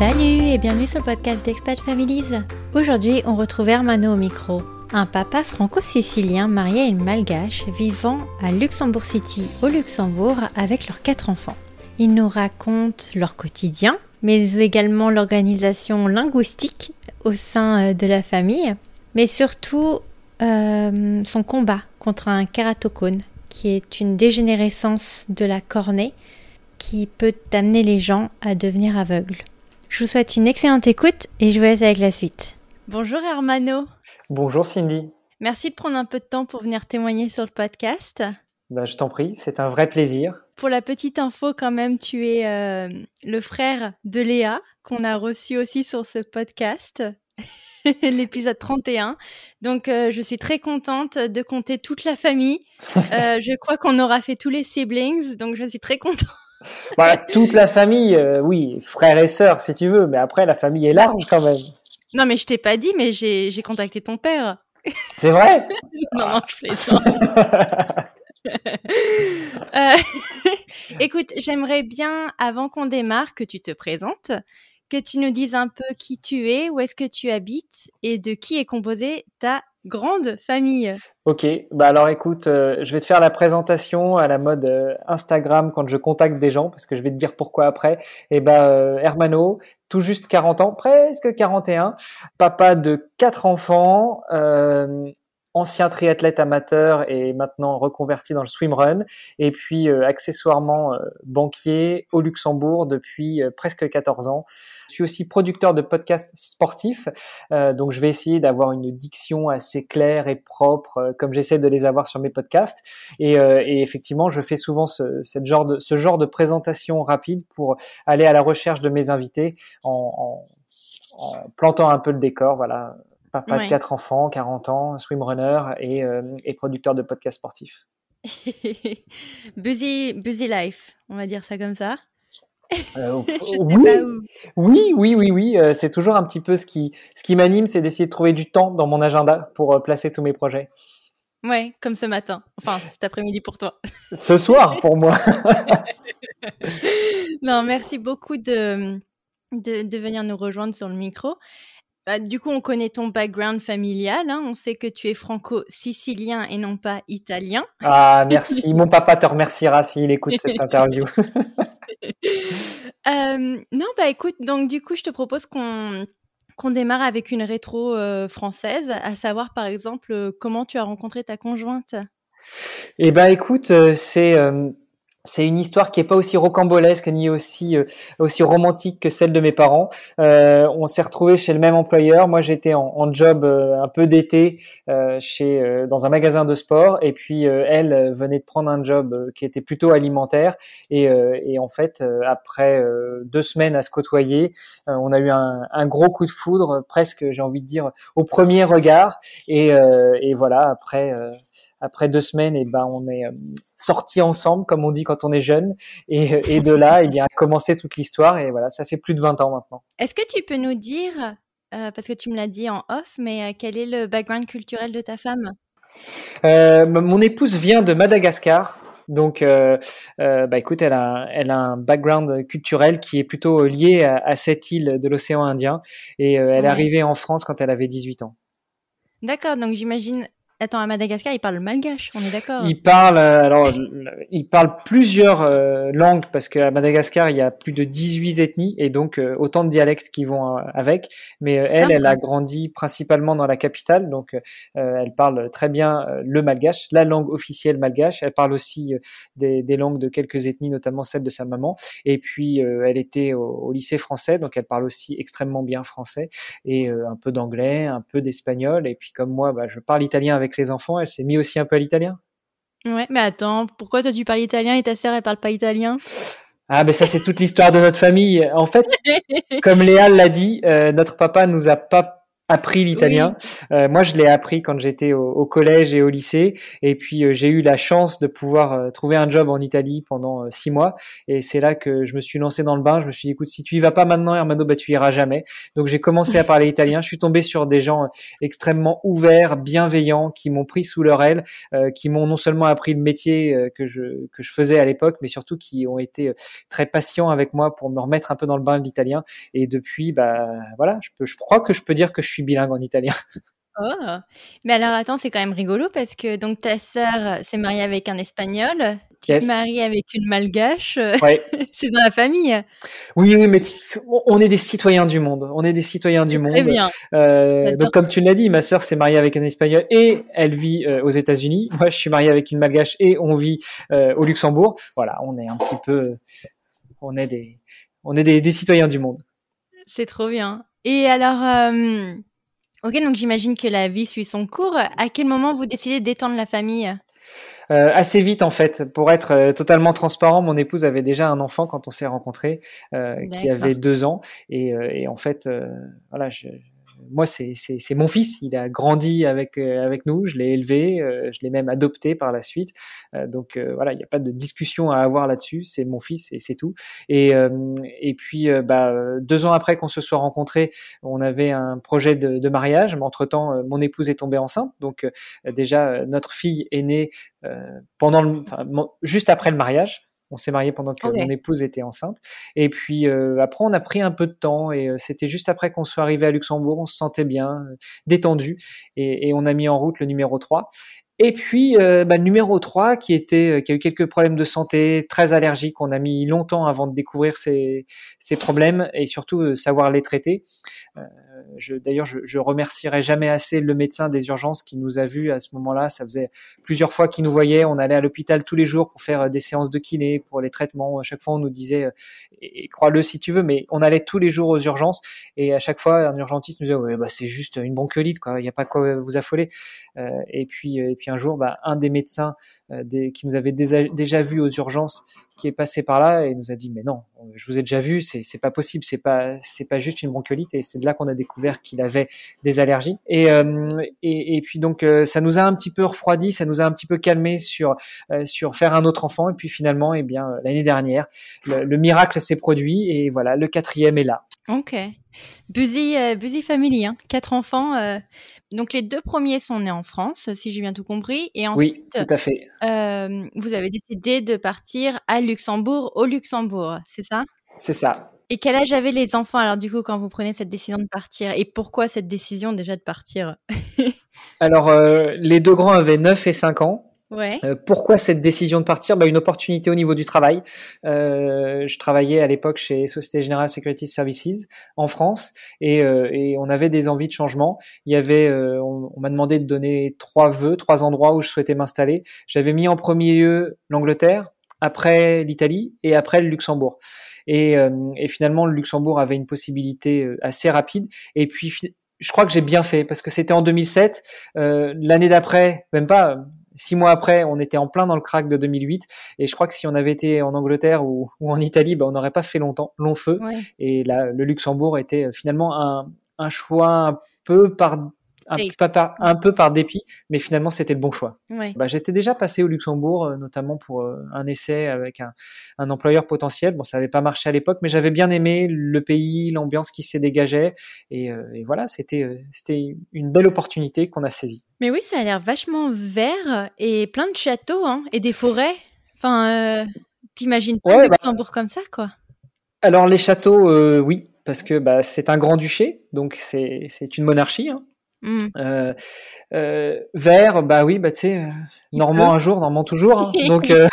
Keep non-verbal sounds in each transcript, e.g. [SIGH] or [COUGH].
Salut et bienvenue sur le podcast d'Expat Families. Aujourd'hui, on retrouve Hermano au micro, un papa franco-sicilien marié à une malgache vivant à Luxembourg City au Luxembourg avec leurs quatre enfants. Ils nous racontent leur quotidien, mais également l'organisation linguistique au sein euh, de la famille, mais surtout euh, son combat contre un kératocone, qui est une dégénérescence de la cornée qui peut amener les gens à devenir aveugles. Je vous souhaite une excellente écoute et je vous laisse avec la suite. Bonjour Hermano. Bonjour Cindy. Merci de prendre un peu de temps pour venir témoigner sur le podcast. Ben, je t'en prie, c'est un vrai plaisir. Pour la petite info quand même, tu es euh, le frère de Léa qu'on a reçu aussi sur ce podcast. [LAUGHS] l'épisode 31. Donc, euh, je suis très contente de compter toute la famille. [LAUGHS] Euh, je crois qu'on aura fait tous les siblings, donc je suis très contente. Voilà, toute la famille, euh, oui, frères et sœurs si tu veux, mais après la famille est large quand même. Non, mais je t'ai pas dit, mais j'ai contacté ton père. C'est vrai [LAUGHS] Non, non, je plaisante. [LAUGHS] euh, [LAUGHS] écoute, j'aimerais bien, avant qu'on démarre, que tu te présentes, que tu nous dises un peu qui tu es, où est-ce que tu habites et de qui est composée ta grande famille. Ok, bah alors écoute, euh, je vais te faire la présentation à la mode euh, Instagram quand je contacte des gens, parce que je vais te dire pourquoi après. Et eh bah euh, Hermano, tout juste 40 ans, presque 41, papa de quatre enfants, ancien triathlète amateur et maintenant reconverti dans le swimrun, et puis euh, accessoirement euh, banquier au Luxembourg depuis euh, presque 14 ans. Je suis aussi producteur de podcasts sportifs, donc je vais essayer d'avoir une diction assez claire et propre, comme j'essaie de les avoir sur mes podcasts. Et, et effectivement, je fais souvent ce, genre de, ce genre de présentation rapide pour aller à la recherche de mes invités en, en, en plantant un peu le décor, voilà, papa de quatre enfants, 40 ans, swimrunner et, euh, et producteur de podcasts sportifs. [LAUGHS] busy, busy life, on va dire ça comme ça. Euh, [LAUGHS] oui, oui, oui, oui, euh, c'est toujours un petit peu ce qui, ce qui m'anime, c'est d'essayer de trouver du temps dans mon agenda pour placer tous mes projets. Ouais, comme ce matin. Enfin, cet après-midi pour toi. [LAUGHS] Ce soir pour moi. non, merci beaucoup de, de, de, venir nous rejoindre sur le micro. Bah, du coup, on connaît ton background familial. Hein. On sait que tu es franco-sicilien et non pas italien. Ah, [LAUGHS] merci. Mon papa te remerciera s'il écoute cette [LAUGHS] interview. Euh, non, bah écoute, donc du coup, je te propose qu'on qu'on démarre avec une rétro euh, française, à savoir par exemple euh, comment tu as rencontré ta conjointe? Eh ben écoute, c'est c'est une histoire qui est pas aussi rocambolesque ni aussi euh, aussi romantique que celle de mes parents. Euh, on s'est retrouvé chez le même employeur. Moi, j'étais en, en, job euh, un peu d'été euh, chez dans un magasin de sport, et puis elle venait de prendre un job qui était plutôt alimentaire. Et, et en fait, après deux semaines à se côtoyer, on a eu un, un, gros coup de foudre, presque, j'ai envie de dire, au premier regard. Et, et voilà, après après deux semaines, et eh ben on est euh, sortis ensemble, comme on dit quand on est jeune, et, et de là, et eh bien, a commencé toute l'histoire, et voilà, ça fait plus de 20 ans maintenant. Est-ce que tu peux nous dire, euh, parce que tu me l'as dit en off, mais euh, quel est le background culturel de ta femme? Euh, Mon épouse vient de Madagascar. Donc, euh, bah écoute, elle a, elle a un background culturel qui est plutôt lié à, à cette île de l'océan Indien, et elle est arrivée en France quand elle avait 18 ans. D'accord, donc j'imagine Attends, à Madagascar, ils parlent malgache, on est d'accord Ils parlent, euh, alors, ils parlent plusieurs euh, langues parce qu'à Madagascar, il y a plus de 18 ethnies et donc euh, autant de dialectes qui vont avec. Mais elle, elle a grandi principalement dans la capitale, donc elle parle très bien le malgache, la langue officielle malgache. Elle parle aussi des, des, langues de quelques ethnies, notamment celle de sa maman. Et puis, elle était au, au, lycée français, donc elle parle aussi extrêmement bien français et un peu d'anglais, un peu d'espagnol. Et puis, comme moi, bah, je parle italien avec les enfants, elle s'est mis aussi un peu à l'italien. Ouais, mais attends, pourquoi toi tu parles italien et ta sœur elle parle pas italien? Ah, mais ça, c'est toute l'histoire de notre famille. En fait, [LAUGHS] comme Léa l'a dit, euh, notre papa nous a pas appris l'italien. Euh, moi, je l'ai appris quand j'étais au, collège et au lycée. Et puis, euh, j'ai eu la chance de pouvoir euh, trouver un job en Italie pendant six mois. Et c'est là que je me suis lancé dans le bain. Je me suis dit, écoute, si tu y vas pas maintenant, Hermano, bah, tu iras jamais. Donc, j'ai commencé à parler italien. Je suis tombé sur des gens extrêmement ouverts, bienveillants, qui m'ont pris sous leur aile, qui m'ont non seulement appris le métier que je, que je faisais à l'époque, mais surtout qui ont été très patients avec moi pour me remettre un peu dans le bain de l'italien. Et depuis, bah, voilà, je peux, je crois que je peux dire que je suis bilingue en italien. [LAUGHS] Oh, mais alors attends, c'est quand même rigolo parce que donc ta sœur s'est mariée avec un espagnol, tu es marié avec une malgache, [LAUGHS] ouais. c'est dans la famille. Oui, oui, mais on est des citoyens du monde, on est des citoyens du monde. Très bien. Euh, donc comme tu l'as dit, ma sœur s'est mariée avec un espagnol et elle vit euh, aux États-Unis. Moi, je suis marié avec une malgache et on vit euh, au Luxembourg. Voilà, on est un petit peu, on est des, on est des, des citoyens du monde. C'est trop bien. Et alors, ok, donc j'imagine que la vie suit son cours. À quel moment vous décidez d'étendre la famille? Euh, assez vite en fait. Pour être euh, totalement transparent, mon épouse avait déjà un enfant quand on s'est rencontrés, qui avait deux ans, et, et en fait, voilà, je, moi, c'est mon fils. Il a grandi avec euh, avec nous. Je l'ai élevé. Euh, je l'ai même adopté par la suite. Euh, donc voilà, il n'y a pas de discussion à avoir là-dessus. C'est mon fils et c'est tout. Et et puis bah, deux ans après qu'on se soit rencontrés, on avait un projet de, de mariage. Mais entre temps, mon épouse est tombée enceinte. Donc déjà, notre fille est née pendant le, juste après le mariage. On s'est marié pendant que mon épouse était enceinte. Et puis euh, après, on a pris un peu de temps et euh, c'était juste après qu'on soit arrivé à Luxembourg. On se sentait bien, euh, détendu et, et, on a mis en route le numéro 3. Et puis bah, le numéro 3 qui était qui a eu quelques problèmes de santé, très allergique. On a mis longtemps avant de découvrir ces, ces problèmes et surtout savoir les traiter. D'ailleurs, je, je remercierai jamais assez le médecin des urgences qui nous a vus à ce moment-là. Ça faisait plusieurs fois qu'il nous voyait. On allait à l'hôpital tous les jours pour faire des séances de kiné, pour les traitements. À chaque fois, on nous disait, euh, et, crois-le si tu veux, mais on allait tous les jours aux urgences. Et à chaque fois, un urgentiste nous disait, ouais, bah, c'est juste une bronchiolite, quoi. Il n'y a pas quoi vous affoler. Euh, et puis, et puis un jour, bah, un des médecins euh, qui nous avait déjà, déjà vu aux urgences, qui est passé par là et nous a dit, mais non, je vous ai déjà vu, c'est, pas possible, c'est pas, c'est pas juste une bronchiolite. Et c'est de là qu'on a découvert qu'il avait des allergies. Et, euh, et, puis donc euh, ça nous a un petit peu refroidi, ça nous a un petit peu calmé sur sur faire un autre enfant. Et puis finalement, eh bien l'année dernière, le, miracle s'est produit et voilà, le quatrième est là. Ok, busy busy family, hein. quatre enfants. Donc les deux premiers sont nés en France, si j'ai bien tout compris, et ensuite, oui, tout à fait. vous avez décidé de partir à Luxembourg, au Luxembourg, c'est ça? C'est ça. Et quel âge avaient les enfants? Alors du coup quand vous prenez cette décision de partir Et pourquoi cette décision déjà de partir? [LAUGHS] Alors euh, les deux grands avaient 9 et 5 ans. Ouais. Euh, pourquoi cette décision de partir? Bah, Une opportunité au niveau du travail. Euh, je travaillais à l'époque chez Société Générale Security Services en France et, euh, et, on avait des envies de changement. Il y avait, euh, on, on m'a demandé de donner trois vœux, trois endroits où je souhaitais m'installer. J'avais mis en premier lieu l'Angleterre, après l'Italie et après le Luxembourg. Et, euh, et, finalement, le Luxembourg avait une possibilité euh, assez rapide. Et puis, je crois que j'ai bien fait parce que c'était en 2007. Euh, L'année d'après, même pas, six mois après, on était en plein dans le crack de 2008. Et je crois que si on avait été en Angleterre ou, ou en Italie, bah, on n'aurait pas fait longtemps, long feu. Et là, le Luxembourg était euh, finalement un, un choix un peu par un, peu par dépit, mais finalement c'était le bon choix. Bah, j'étais déjà passé au Luxembourg, euh, notamment pour euh, un essai avec un, un, employeur potentiel. Bon, ça n'avait pas marché à l'époque, mais j'avais bien aimé le pays, l'ambiance qui s'est dégagée, et, euh, et voilà, c'était c'était une belle opportunité qu'on a saisie. Mais oui, ça a l'air vachement vert et plein de châteaux hein, et des forêts. Enfin, t'imagines pas le bah Luxembourg comme ça, quoi Alors les châteaux, oui, parce que bah, c'est un grand duché, donc c'est une monarchie. Hein. Mmh. Euh, euh, vert, bah oui, bah tu sais, euh, normand un jour, normand toujours. Hein. [LAUGHS] donc, euh,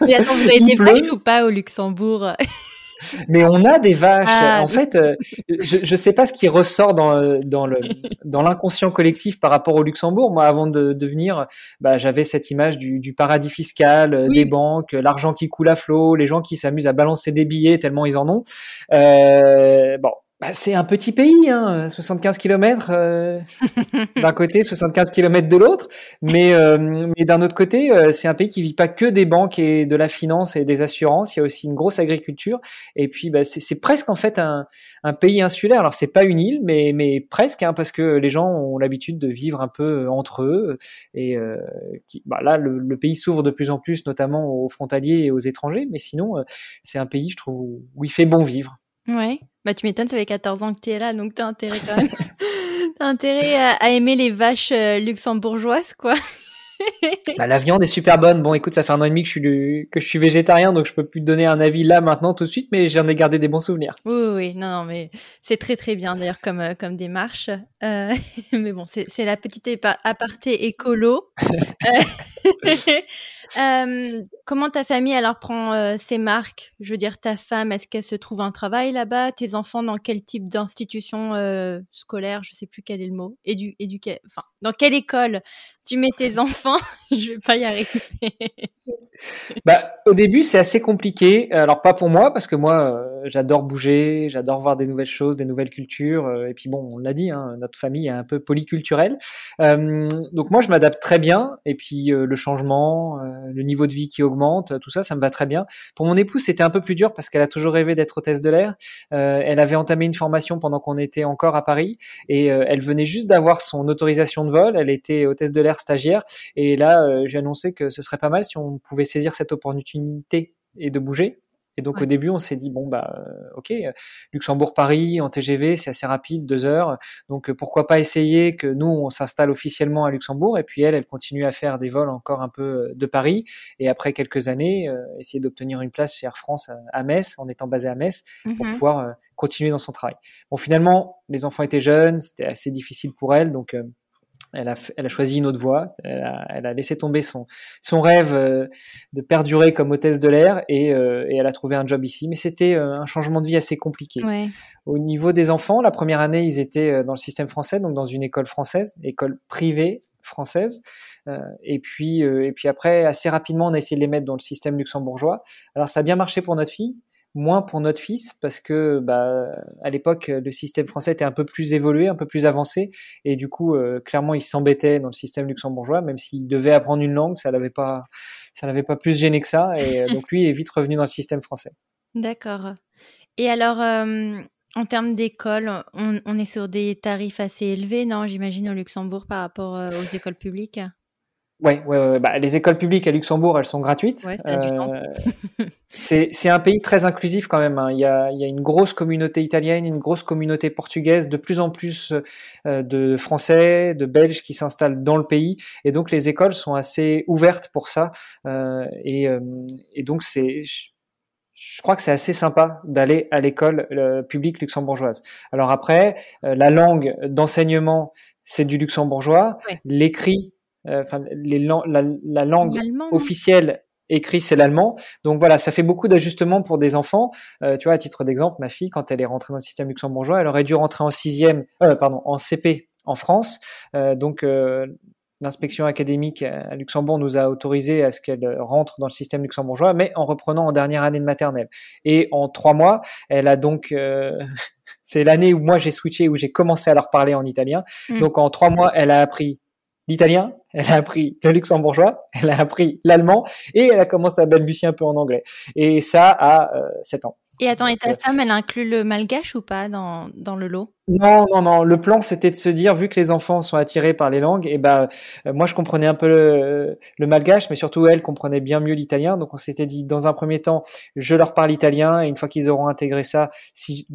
Mais attends, vous avez [LAUGHS] des vaches ou pas au Luxembourg? [LAUGHS] Mais on a des vaches. Ah, en fait, euh, je ne sais pas ce qui ressort dans, dans le dans l'inconscient collectif par rapport au Luxembourg. Moi, avant de, de venir, bah, j'avais cette image du, du paradis fiscal, des banques, l'argent qui coule à flot, les gens qui s'amusent à balancer des billets tellement ils en ont. Euh, bon, bah, c'est un petit pays, hein, 75 km euh, [LAUGHS] d'un côté, 75 km de l'autre, mais, euh, mais d'un autre côté, euh, c'est un pays qui vit pas que des banques et de la finance et des assurances. Il y a aussi une grosse agriculture, et puis bah, c'est presque en fait un, un, pays insulaire. Alors c'est pas une île, mais, mais presque, hein, parce que les gens ont l'habitude de vivre un peu entre eux. Et qui, bah, là, le, le pays s'ouvre de plus en plus, notamment aux frontaliers et aux étrangers. Mais sinon, c'est un pays, je trouve, où il fait bon vivre. Ouais. Bah, tu m'étonnes, ça fait 14 ans que tu es là, donc tu as intérêt quand même. [LAUGHS] t'as intérêt à, aimer les vaches euh, luxembourgeoises, quoi. [LAUGHS] bah, la viande est super bonne. Bon, écoute, ça fait un an et demi que je suis, que je suis végétarien, donc je peux plus te donner un avis là maintenant tout de suite, mais j'en ai gardé des bons souvenirs. Oui, oui, non, non, mais c'est très très bien d'ailleurs comme, euh, comme démarche. Euh, [LAUGHS] mais bon, c'est la petite aparté écolo. Euh, comment ta famille alors prend ses marques? Je veux dire, ta femme, est-ce qu'elle se trouve un travail là-bas? Tes enfants, dans quel type d'institution scolaire? Je sais plus quel est le mot. Édu, éduquer, enfin, dans quelle école tu mets tes [LAUGHS] enfants? [LAUGHS] Je vais pas y arriver. bah, au début, c'est assez compliqué. Alors pas pour moi, parce que moi, j'adore bouger, j'adore voir des nouvelles choses, des nouvelles cultures. et puis bon, on l'a dit, hein, notre famille est un peu polyculturelle. donc moi, je m'adapte très bien. Et puis le changement euh, le niveau de vie qui augmente, tout ça, ça me va très bien. Pour mon épouse, c'était un peu plus dur parce qu'elle a toujours rêvé d'être hôtesse de l'air. Euh, elle avait entamé une formation pendant qu'on était encore à Paris et euh, elle venait juste d'avoir son autorisation de vol. Elle était hôtesse de l'air stagiaire et là, j'ai annoncé que ce serait pas mal si on pouvait saisir cette opportunité et de bouger. Et donc au début, on s'est dit bon bah euh, ok, Luxembourg-Paris en TGV, c'est assez rapide, deux heures. Donc euh, pourquoi pas essayer que nous on s'installe officiellement à Luxembourg et puis elle, elle continue à faire des vols encore un peu euh, de Paris et après quelques années essayer d'obtenir une place chez Air France à, Metz en étant basée à Metz pour mmh pouvoir continuer dans son travail. Bon finalement, les enfants étaient jeunes, c'était assez difficile pour elle donc elle a, elle a choisi une autre voie. Elle a, elle a laissé tomber son, son rêve euh, de perdurer comme hôtesse de l'air et, euh, et, elle a trouvé un job ici. Mais c'était euh, un changement de vie assez compliqué. Au niveau des enfants, la première année, ils étaient dans le système français, donc dans une école française, école privée française. et puis, et puis après, assez rapidement, on a essayé de les mettre dans le système luxembourgeois. Alors, ça a bien marché pour notre fille moins pour notre fils parce que bah, à l'époque le système français était un peu plus évolué, un peu plus avancé et du coup euh, clairement il s'embêtait dans le système luxembourgeois même s'il devait apprendre une langue, ça l'avait pas ça l'avait pas plus gêné que ça et euh, donc lui est vite revenu dans le système français. D'accord. Et alors euh, en termes d'école, on, on, est sur des tarifs assez élevés, non J'imagine au Luxembourg par rapport aux écoles publiques? Ouais, ouais, ouais. Bah, les écoles publiques à Luxembourg, elles sont gratuites. Ouais, euh, [LAUGHS] c'est un pays très inclusif quand même. Hein. Il, y a, il y a une grosse communauté italienne, une grosse communauté portugaise, de plus en plus euh, de Français, de Belges qui s'installent dans le pays. Et donc les écoles sont assez ouvertes pour ça. Euh, et, euh, et donc c'est je crois que c'est assez sympa d'aller à l'école euh, publique luxembourgeoise. Alors après, euh, la langue d'enseignement, c'est du luxembourgeois. L'écrit euh, enfin les la, la, langue officielle écrite c'est l'allemand. Donc voilà, ça fait beaucoup d'ajustements pour des enfants. Euh, tu vois, à titre d'exemple, ma fille, quand elle est rentrée dans le système luxembourgeois, elle aurait dû rentrer en sixième, euh, pardon, en CP en France. Euh, donc euh, l'inspection académique à Luxembourg nous a autorisé à ce qu'elle rentre dans le système luxembourgeois, mais en reprenant en dernière année de maternelle. Et en trois mois, elle a donc, euh, [LAUGHS] c'est l'année où moi j'ai switché, où j'ai commencé à leur parler en italien. Mm. Donc en trois mois, elle a appris l'italien, elle a appris le luxembourgeois, elle a appris l'allemand et elle a commencé à balbutier un peu en anglais. Et ça à euh, 7 ans. Et attends, et ta femme, elle inclut le malgache ou pas dans, dans le lot? Non, non, non. Le plan, c'était de se dire, vu que les enfants sont attirés par les langues, et eh ben, euh, moi, je comprenais un peu le, le, malgache, mais surtout elle comprenait bien mieux l'italien. Donc, on s'était dit, dans un premier temps, je leur parle italien, et une fois qu'ils auront intégré ça, si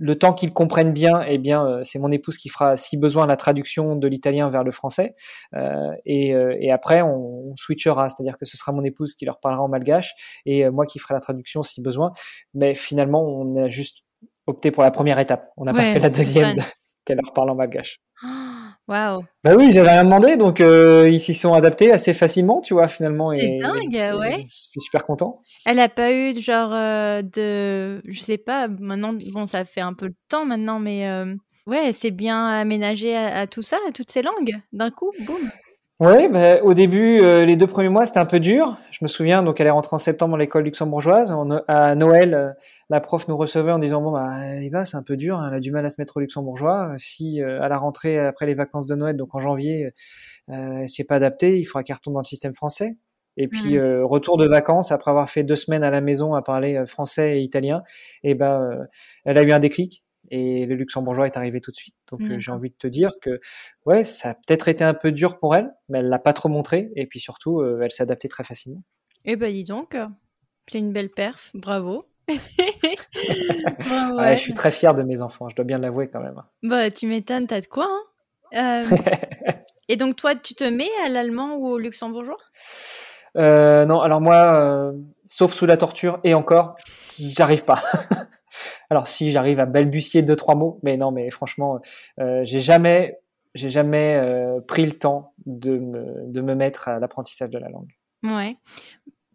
le temps qu'ils comprennent bien, eh bien, euh, c'est mon épouse qui fera, si besoin, la traduction de l'italien vers le français. Euh, et, euh, et, après, on, switchera, c'est-à-dire que ce sera mon épouse qui leur parlera en malgache et moi qui ferai la traduction si besoin. Mais finalement, on a juste opté pour la première étape. On n'a pas fait la deuxième qu'elle leur parle en malgache. [GASPS] Waouh. Bah oui, j'avais rien demandé, donc euh, ils s'y sont adaptés assez facilement, tu vois, finalement. C'est dingue, ouais. Je suis super content. Elle a pas eu genre euh, de, je sais pas, maintenant, bon, ça fait un peu de temps maintenant, mais euh, ouais, c'est bien aménagé à, tout ça, à toutes ces langues, d'un coup, boum. Oui, bah, au début, euh, les deux premiers mois, c'était un peu dur. Je me souviens, donc elle est rentrée en septembre à l'école luxembourgeoise. à Noël, euh, la prof nous recevait en disant bon bah Eva, c'est un peu dur, elle a du mal à se mettre au luxembourgeois. Si à la rentrée après les vacances de Noël, donc en janvier, euh, elle s'y est pas adaptée, il faudra qu'elle retourne dans le système français. Et puis mmh. retour de vacances après avoir fait deux semaines à la maison à parler français et italien, et ben elle a eu un déclic et le luxembourgeois est arrivé tout de suite. Donc euh, j'ai envie de te dire que ouais, ça a peut-être été un peu dur pour elle, mais elle l'a pas trop montré et puis surtout euh, elle s'est adaptée très facilement. Eh ben dis donc, c'est une belle perf, bravo. [LAUGHS] je suis très fier de mes enfants, je dois bien l'avouer quand même. Bah tu m'étonnes, t'as de quoi hein euh, [LAUGHS] Et donc toi, tu te mets à l'allemand ou au luxembourgeois? Non, alors moi, sauf sous la torture et encore, j'arrive pas. [LAUGHS] Alors si j'arrive à balbutier deux trois mots, mais non, mais franchement, euh, j'ai jamais, j'ai jamais euh, pris le temps de me, de me mettre à l'apprentissage de la langue. Ouais.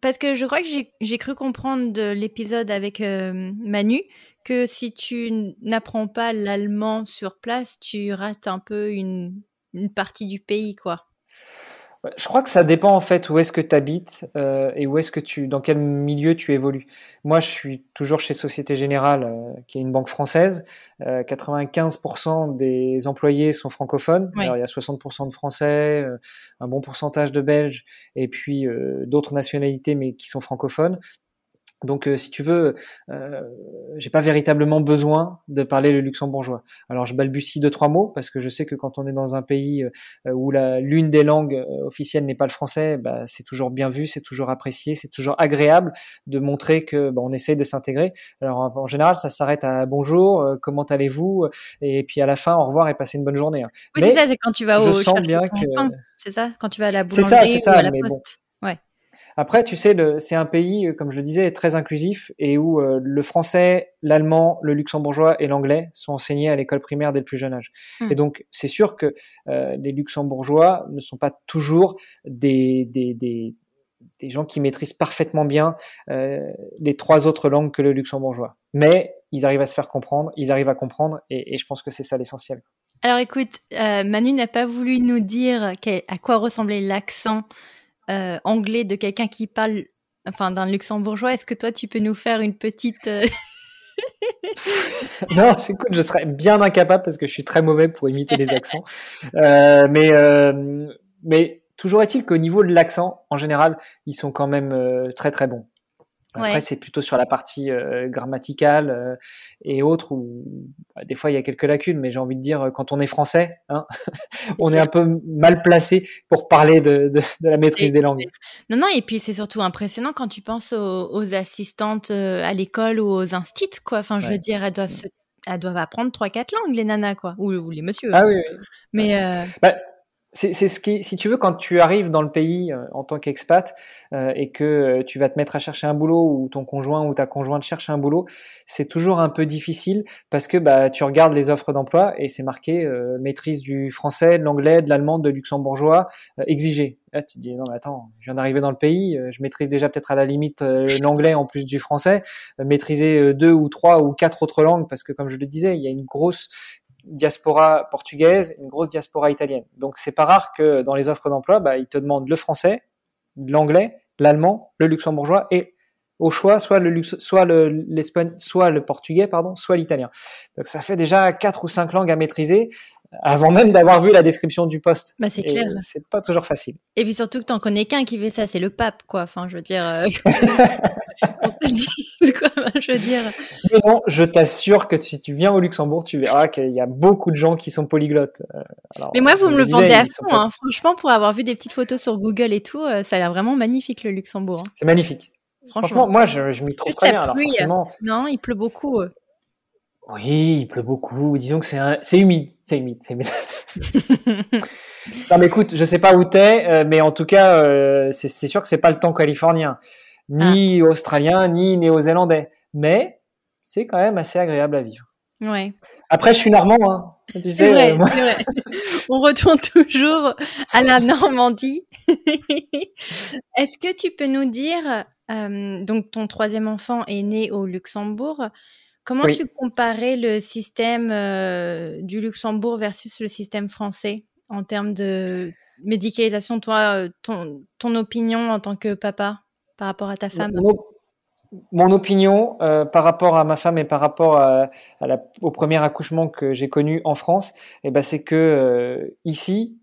Parce que je crois que j'ai cru comprendre de l'épisode avec euh, Manu que si tu n'apprends pas l'allemand sur place, tu rates un peu une, une partie du pays, quoi. Je crois que ça dépend en fait où est-ce que tu habites euh, et où est-ce que tu, dans quel milieu tu évolues. Moi, je suis toujours chez Société Générale, euh, qui est une banque française. Euh, 95% des employés sont francophones. Alors, il y a 60% de Français, euh, un bon pourcentage de Belges et puis d'autres nationalités mais qui sont francophones. Donc, euh, si tu veux, euh, j'ai pas véritablement besoin de parler le luxembourgeois. Alors, je balbutie deux trois mots parce que je sais que quand on est dans un pays euh, où la l'une des langues euh, officielles n'est pas le français, bah, c'est toujours bien vu, c'est toujours apprécié, c'est toujours agréable de montrer que bah, on essaye de s'intégrer. Alors, en, général, ça s'arrête à bonjour, comment allez-vous, et puis à la fin, au revoir et passez une bonne journée. Hein. Oui, c'est ça, c'est quand tu vas au. Je sens bien que. C'est ça, quand tu vas à la boulangerie ça, ça, ou à la poste. Bon. Après, tu sais, c'est un pays, euh, comme je le disais, très inclusif et où euh, le français, l'allemand, le luxembourgeois et l'anglais sont enseignés à l'école primaire dès le plus jeune âge. Hmm. Et donc, c'est sûr que euh, les luxembourgeois ne sont pas toujours des, des, des, des gens qui maîtrisent parfaitement bien les trois autres langues que le luxembourgeois. Mais ils arrivent à se faire comprendre, ils arrivent à comprendre et, et je pense que c'est ça l'essentiel. Alors écoute, Manu n'a pas voulu nous dire à quoi ressemblait l'accent euh, anglais de quelqu'un qui parle, enfin d'un luxembourgeois, est-ce que toi tu peux nous faire une petite... Euh, [LAUGHS] non, écoute, je serais bien incapable parce que je suis très mauvais pour imiter les accents. [LAUGHS] Euh, mais, mais toujours est-il qu'au niveau de l'accent, en général, ils sont quand même très très bons. Après, c'est plutôt sur la partie euh, grammaticale euh, et autres où bah, des fois il y a quelques lacunes, mais j'ai envie de dire quand on est français, hein, [LAUGHS] on est un peu mal placé pour parler de, de, de la maîtrise des langues. Non, non, et puis c'est surtout impressionnant quand tu penses aux, aux assistantes euh, à l'école ou aux instits, quoi. Enfin, je veux dire, elles doivent, se, elles doivent apprendre trois, quatre langues, les nanas, quoi, ou, ou les messieurs. Ah oui. oui. Mais euh... bah, c'est ce qui, si tu veux, quand tu arrives dans le pays euh, en tant qu'expat euh, et que euh, tu vas te mettre à chercher un boulot ou ton conjoint ou ta conjointe cherche un boulot, c'est toujours un peu difficile parce que bah tu regardes les offres d'emploi et c'est marqué maîtrise du français, de l'anglais, de l'allemand, de luxembourgeois exigé. Là, tu dis non mais attends, je viens d'arriver dans le pays, je maîtrise déjà peut-être à la limite l'anglais en plus du français, maîtriser deux ou trois ou quatre autres langues parce que comme je le disais, il y a une grosse diaspora portugaise, une grosse diaspora italienne. Donc c'est pas rare que dans les offres d'emploi, bah, ils te demandent le français, l'anglais, l'allemand, le luxembourgeois et au choix soit le soit le soit le portugais pardon, soit l'italien. Donc ça fait déjà quatre ou cinq langues à maîtriser avant même d'avoir vu la description du poste. Bah, c'est clair. C'est pas toujours facile. Et puis surtout que t'en connais qu'un qui fait ça, c'est le pape, quoi. Enfin, je veux dire. Euh... [LAUGHS] quoi, je veux dire. non, je t'assure que si tu viens au Luxembourg, tu verras qu'il y a beaucoup de gens qui sont polyglottes. Euh, mais moi, vous me le vendez à fond. Hein. Franchement, pour avoir vu des petites photos sur Google et tout, euh, ça a l'air vraiment magnifique le Luxembourg. Hein. C'est magnifique. Franchement, moi, je, je m'y trouve très bien. Alors, forcément... Non, il pleut beaucoup. Oui, il pleut beaucoup. Disons que c'est un... humide. C'est humide. C'est humide. [LAUGHS] non, mais écoute, je sais pas où t'es, euh, mais en tout cas, euh, c'est sûr que c'est pas le temps californien, ni ah. australien, ni néo-zélandais. Mais c'est quand même assez agréable à vivre. Ouais. Après, je suis normand. Hein. C'est vrai, euh, [LAUGHS] vrai. On retourne toujours à la Normandie. [LAUGHS] Est-ce que tu peux nous dire, euh, donc ton troisième enfant est né au Luxembourg. Comment tu comparais le système euh, du Luxembourg versus le système français en termes de médicalisation, toi, ton, ton opinion en tant que papa par rapport à ta femme? mon opinion euh, par rapport à ma femme et par rapport à, la, au premier accouchement que j'ai connu en France, eh ben, c'est que euh, ici,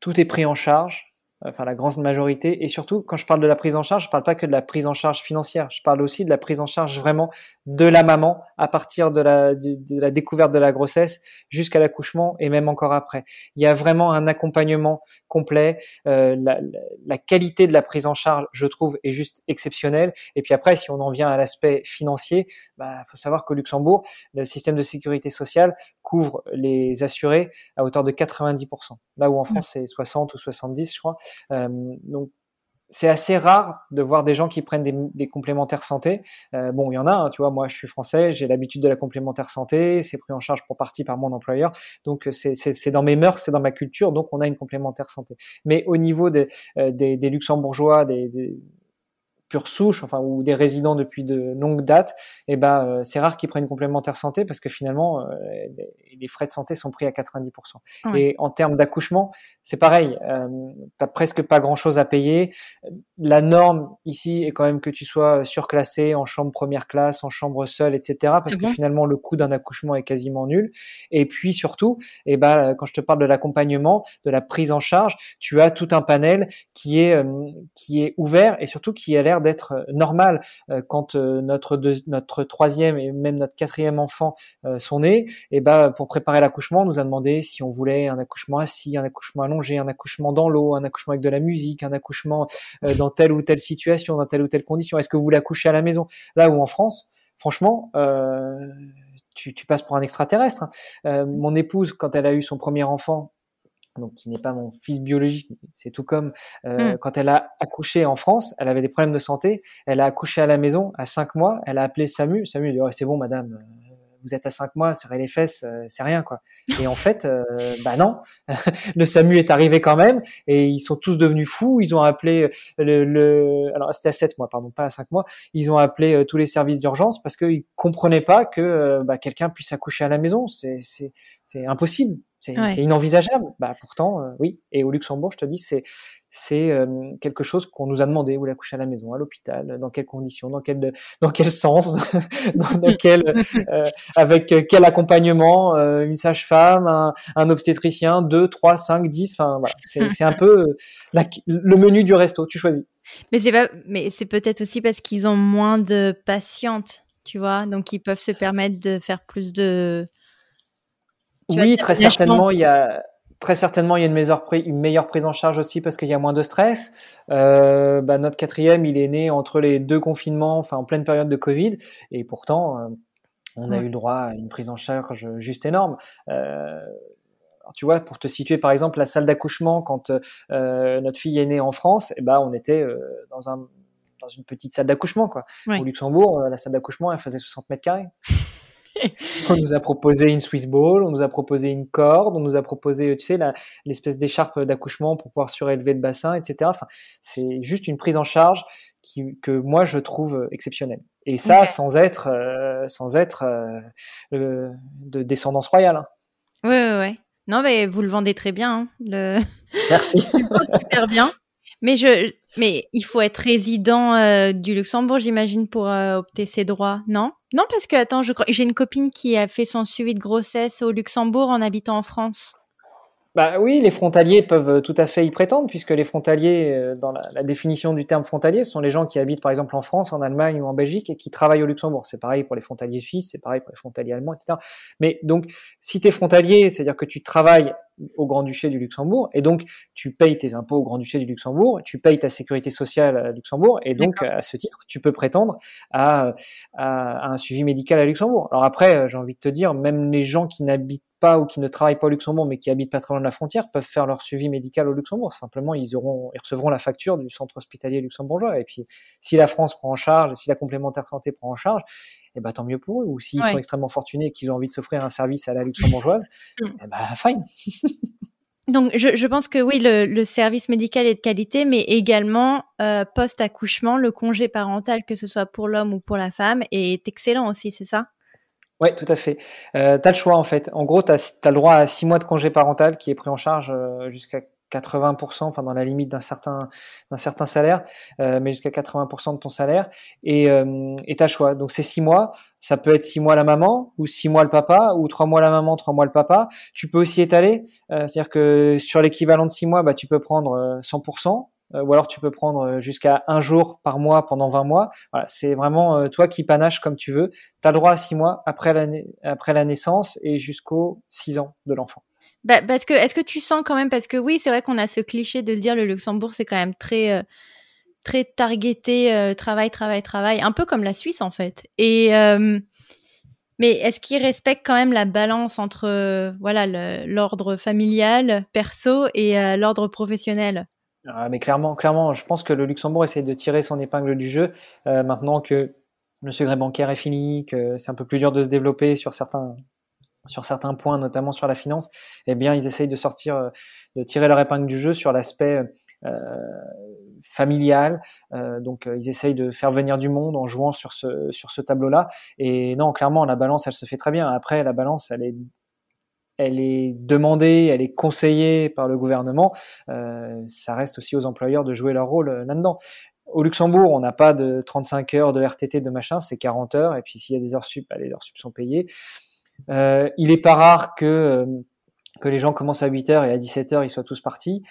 tout est pris en charge enfin la grande majorité. Et surtout, quand je parle de la prise en charge, je parle pas que de la prise en charge financière, je parle aussi de la prise en charge vraiment de la maman à partir de la, de, la découverte de la grossesse jusqu'à l'accouchement et même encore après. Il y a vraiment un accompagnement complet. Euh, la, la, qualité de la prise en charge, je trouve, est juste exceptionnelle. Et puis après, si on en vient à l'aspect financier, bah, faut savoir qu'au Luxembourg, le système de sécurité sociale couvre les assurés à hauteur de 90%. Là où en France, c'est 60 ou 70, je crois. Euh, donc c'est assez rare de voir des gens qui prennent des, des complémentaires santé. Euh, bon, il y en a, hein, tu vois, moi je suis français, j'ai l'habitude de la complémentaire santé, c'est pris en charge pour partie par mon employeur, donc c'est dans mes mœurs, c'est dans ma culture, donc on a une complémentaire santé. Mais au niveau des, euh, des, des luxembourgeois, des, des pure souche, enfin ou des résidents depuis de longues dates, et eh ben euh, c'est rare qu'ils prennent une complémentaire santé parce que finalement euh, les, frais de santé sont pris à 90%. Et en termes d'accouchement, c'est pareil, euh, t'as presque pas grand chose à payer. La norme ici est quand même que tu sois surclassé en chambre première classe, en chambre seule, etc. Parce que finalement le coût d'un accouchement est quasiment nul. Et puis surtout, et eh ben quand je te parle de l'accompagnement, de la prise en charge, tu as tout un panel qui est qui est ouvert et surtout qui a l'air d'être euh, normal euh, quand euh, notre notre troisième et même notre quatrième enfant sont nés. Et ben pour préparer l'accouchement, on nous a demandé si on voulait un accouchement assis, un accouchement allongé, un accouchement dans l'eau, un accouchement avec de la musique, un accouchement dans telle ou telle situation, dans telle ou telle condition. Est-ce que vous voulez accoucher à la maison Là où en France, franchement. Tu, tu, passes pour un extraterrestre. Hein. mon épouse, quand elle a eu son premier enfant, donc qui n'est pas mon fils biologique, c'est tout comme euh, mm. quand elle a accouché en France, elle avait des problèmes de santé, elle a accouché à la maison à cinq mois, elle a appelé Samu, Samu il dit oh, c'est bon madame, euh, vous êtes à cinq mois, serrer les fesses, euh, c'est rien quoi. Et en fait, euh, bah non, [LAUGHS] le SAMU est arrivé quand même et ils sont tous devenus fous. Ils ont appelé le, le... alors c'était à sept mois, pardon, pas à cinq mois. Ils ont appelé tous les services d'urgence parce qu'ils comprenaient pas que bah, quelqu'un puisse accoucher à la maison. C'est c'est c'est impossible. C'est inenvisageable. Bah pourtant, euh, oui. Et au Luxembourg, je te dis, c'est c'est euh, quelque chose qu'on nous a demandé où la coucher à la maison, à l'hôpital, dans quelles conditions, dans quel dans quel sens, [LAUGHS] dans, quel [LAUGHS] euh, avec quel accompagnement, une sage-femme, un, un, obstétricien, deux, trois, cinq, dix. Enfin voilà, c'est un peu le menu du resto. Tu choisis. Mais c'est pas, mais c'est peut-être aussi parce qu'ils ont moins de patientes, tu vois, donc ils peuvent se permettre de faire plus de oui, très certainement, il y a très certainement il y a une meilleure, une meilleure prise en charge aussi parce qu'il y a moins de stress. Euh, bah, notre quatrième, il est né entre les deux confinements, enfin en pleine période de Covid, et pourtant euh, on a eu le droit à une prise en charge juste énorme. Euh, tu vois, pour te situer par exemple la salle d'accouchement quand euh, notre fille est née en France, et eh ben on était euh, dans un dans une petite salle d'accouchement quoi. Au Luxembourg, la salle d'accouchement elle faisait 60 mètres carrés on nous a proposé une Swiss ball, on nous a proposé une corde, on nous a proposé, tu sais, l'espèce d'écharpe d'accouchement pour pouvoir surélever le bassin, etc. Enfin, c'est juste une prise en charge qui, que moi je trouve exceptionnelle. Et ça, sans être, euh, sans être euh, de descendance royale. Hein. Oui, oui, oui. Non, mais vous le vendez très bien. Hein, le... [LAUGHS] Merci. [LAUGHS] super bien. Mais je, mais il faut être résident euh, du Luxembourg, j'imagine, pour euh, opter ses droits, non? Non, parce que attends, je crois, j'ai une copine qui a fait son suivi de grossesse au Luxembourg en habitant en France. Bah oui, les frontaliers peuvent tout à fait y prétendre, puisque les frontaliers, euh, dans la, définition du terme frontalier, ce sont les gens qui habitent par exemple en France, en Allemagne ou en Belgique et qui travaillent au Luxembourg. C'est pareil pour les frontaliers suisses, c'est pareil pour les frontaliers allemands, etc. Mais donc, si tu es frontalier, c'est-à-dire que tu travailles au Grand-Duché du Luxembourg, et donc tu payes tes impôts au Grand-Duché du Luxembourg, tu payes ta sécurité sociale à Luxembourg, et donc à ce titre, tu peux prétendre à, à, un suivi médical à Luxembourg. Alors après, j'ai envie de te dire, même les gens qui n'habitent pas ou qui ne travaillent pas au Luxembourg mais qui habitent pas très loin de la frontière peuvent faire leur suivi médical au Luxembourg. Simplement, ils auront, ils recevront la facture du centre hospitalier luxembourgeois. Et puis, si la France prend en charge, si la complémentaire santé prend en charge, eh ben, tant mieux pour eux. Ou s'ils sont extrêmement fortunés et qu'ils ont envie de s'offrir un service à la luxembourgeoise, [LAUGHS] mm. eh ben, fine. [LAUGHS] Donc, je, je, pense que oui, le, le, service médical est de qualité, mais également euh, post-accouchement, le congé parental, que ce soit pour l'homme ou pour la femme, est excellent aussi, c'est ça? Ouais, tout à fait. Euh, tu as le choix en fait. En gros, tu as, le droit à six mois de congé parental qui est pris en charge euh, jusqu'à 80%, enfin dans la limite d'un certain d'un certain salaire, euh, mais jusqu'à 80% de ton salaire, et euh, et t'as choix. Donc c'est six mois. Ça peut être six mois la maman, ou six mois le papa, ou trois mois la maman, trois mois le papa. Tu peux aussi étaler, euh, c'est-à-dire que sur l'équivalent de six mois, bah tu peux prendre 100%. Euh, ou alors tu peux prendre jusqu'à un jour par mois pendant 20 mois. Voilà, c'est vraiment toi qui panaches comme tu veux. Tu as le droit à six mois après la, naissance et jusqu'aux six ans de l'enfant. Bah, parce que est-ce que tu sens quand même parce que oui, c'est vrai qu'on a ce cliché de se dire le Luxembourg c'est quand même très euh, très targeté euh, travail travail travail, un peu comme la Suisse en fait. Et euh, mais est-ce qu'ils respectent quand même la balance entre voilà l'ordre familial, perso et l'ordre professionnel? Ah, mais clairement, clairement, je pense que le Luxembourg essaie de tirer son épingle du jeu maintenant que le secret bancaire est fini, que c'est un peu plus dur de se développer sur certains sur certains points, notamment sur la finance, eh bien, ils essayent de sortir, euh, de tirer leur épingle du jeu sur l'aspect euh, familial. Euh, donc, ils essayent de faire venir du monde en jouant sur ce sur ce tableau-là. Et non, clairement, la balance, elle se fait très bien. Après, la balance, elle est elle est demandée, elle est conseillée par le gouvernement. ça reste aussi aux employeurs de jouer leur rôle là-dedans. Au Luxembourg, on n'a pas de 35 heures de RTT de machin, c'est 40 heures. Et puis s'il y a des heures sup, bah, les heures sup sont payées. Euh, il est pas rare que euh, les gens commencent à 8 heures et à 17 heures ils soient tous partis.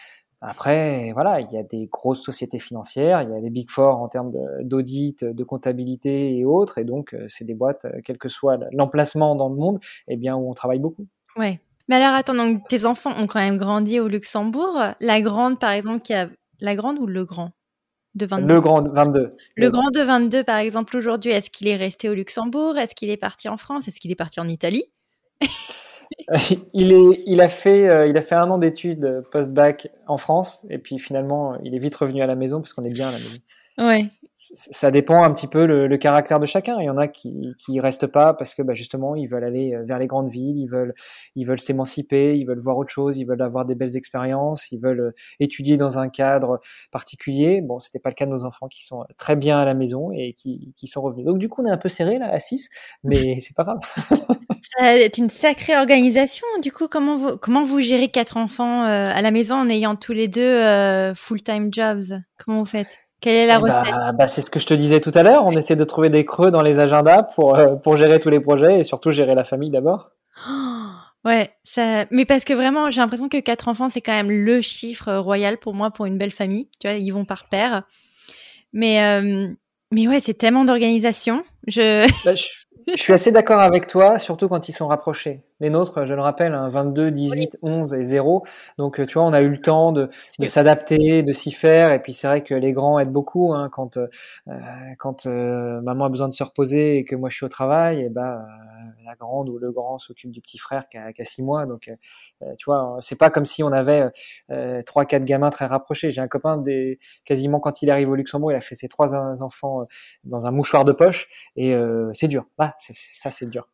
Après, voilà, il y a des grosses sociétés financières, il y a les big four en termes d'audit, de, comptabilité et autres, et donc euh, c'est des boîtes, quel que soit l'emplacement dans le monde, eh bien où on travaille beaucoup. Ouais. Mais alors attends, donc tes enfants ont quand même grandi au Luxembourg. La grande, par exemple, qui a la grande ou le grand le grand 22. Le, grand de 22, par exemple, aujourd'hui, est-ce qu'il est resté au Luxembourg? Est-ce qu'il est parti en France? Est-ce qu'il est parti en Italie? [LAUGHS] Il, est, il, a fait, euh, il a fait un an d'études post-bac en France et puis finalement il est vite revenu à la maison parce qu'on est bien à la maison. Ouais ça dépend un petit peu le, le, caractère de chacun. Il y en a qui qui restent pas parce que bah, justement ils veulent aller euh, vers les grandes villes, ils veulent ils veulent s'émanciper, ils veulent voir autre chose, ils veulent avoir des belles expériences, ils veulent euh, étudier dans un cadre particulier. Bon, c'était pas le cas de nos enfants qui sont très bien à la maison et qui qui sont revenus. Donc du coup on est un peu serré là à 6, mais [LAUGHS] c'est pas grave. C'est une sacrée organisation. Du coup, comment vous comment vous gérez quatre enfants euh, à la maison en ayant tous les deux full time jobs? Comment vous faites? Quelle est la eh recette bah, bah, C'est ce que je te disais tout à l'heure. On essaie de trouver des creux dans les agendas pour, euh, pour gérer tous les projets et surtout gérer la famille d'abord. ouais, ça... mais parce que vraiment, j'ai l'impression que quatre enfants, c'est quand même le chiffre royal pour moi, pour une belle famille. Tu vois, ils vont par paire. Mais, euh, mais ouais, c'est tellement d'organisation. Je... Bah, je... je suis assez d'accord avec toi, surtout quand ils sont rapprochés. Les nôtres, je le rappelle, 22, 18, 11 et 0. Donc, tu vois, on a eu le temps de, de s'adapter, de s'y faire. Et puis, c'est vrai que les grands aident beaucoup. Hein, quand euh, quand euh, maman a besoin de se reposer et que moi je suis au travail, et ben la grande ou le grand s'occupe du petit frère qui a, qui a six mois. Donc, euh, tu vois, c'est pas comme si on avait trois, quatre gamins très rapprochés. J'ai un copain des quasiment quand il arrive au Luxembourg, il a fait ses trois enfants dans un mouchoir de poche et c'est dur. Ah, ça, c'est dur.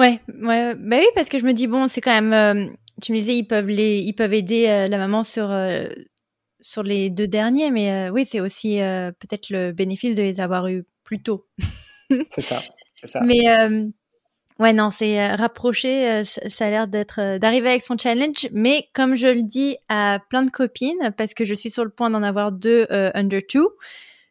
Ouais, ouais, bah oui, parce que je me dis bon, c'est quand même. Euh, tu me disais, ils peuvent les, ils peuvent aider euh, la maman sur euh, sur les deux derniers, mais oui, c'est aussi peut-être le bénéfice de les avoir eu plus tôt. [LAUGHS] c'est ça, c'est ça. Mais ouais, non, c'est rapproché. ça a l'air d'être d'arriver avec son challenge, mais comme je le dis à plein de copines, parce que je suis sur le point d'en avoir deux under two,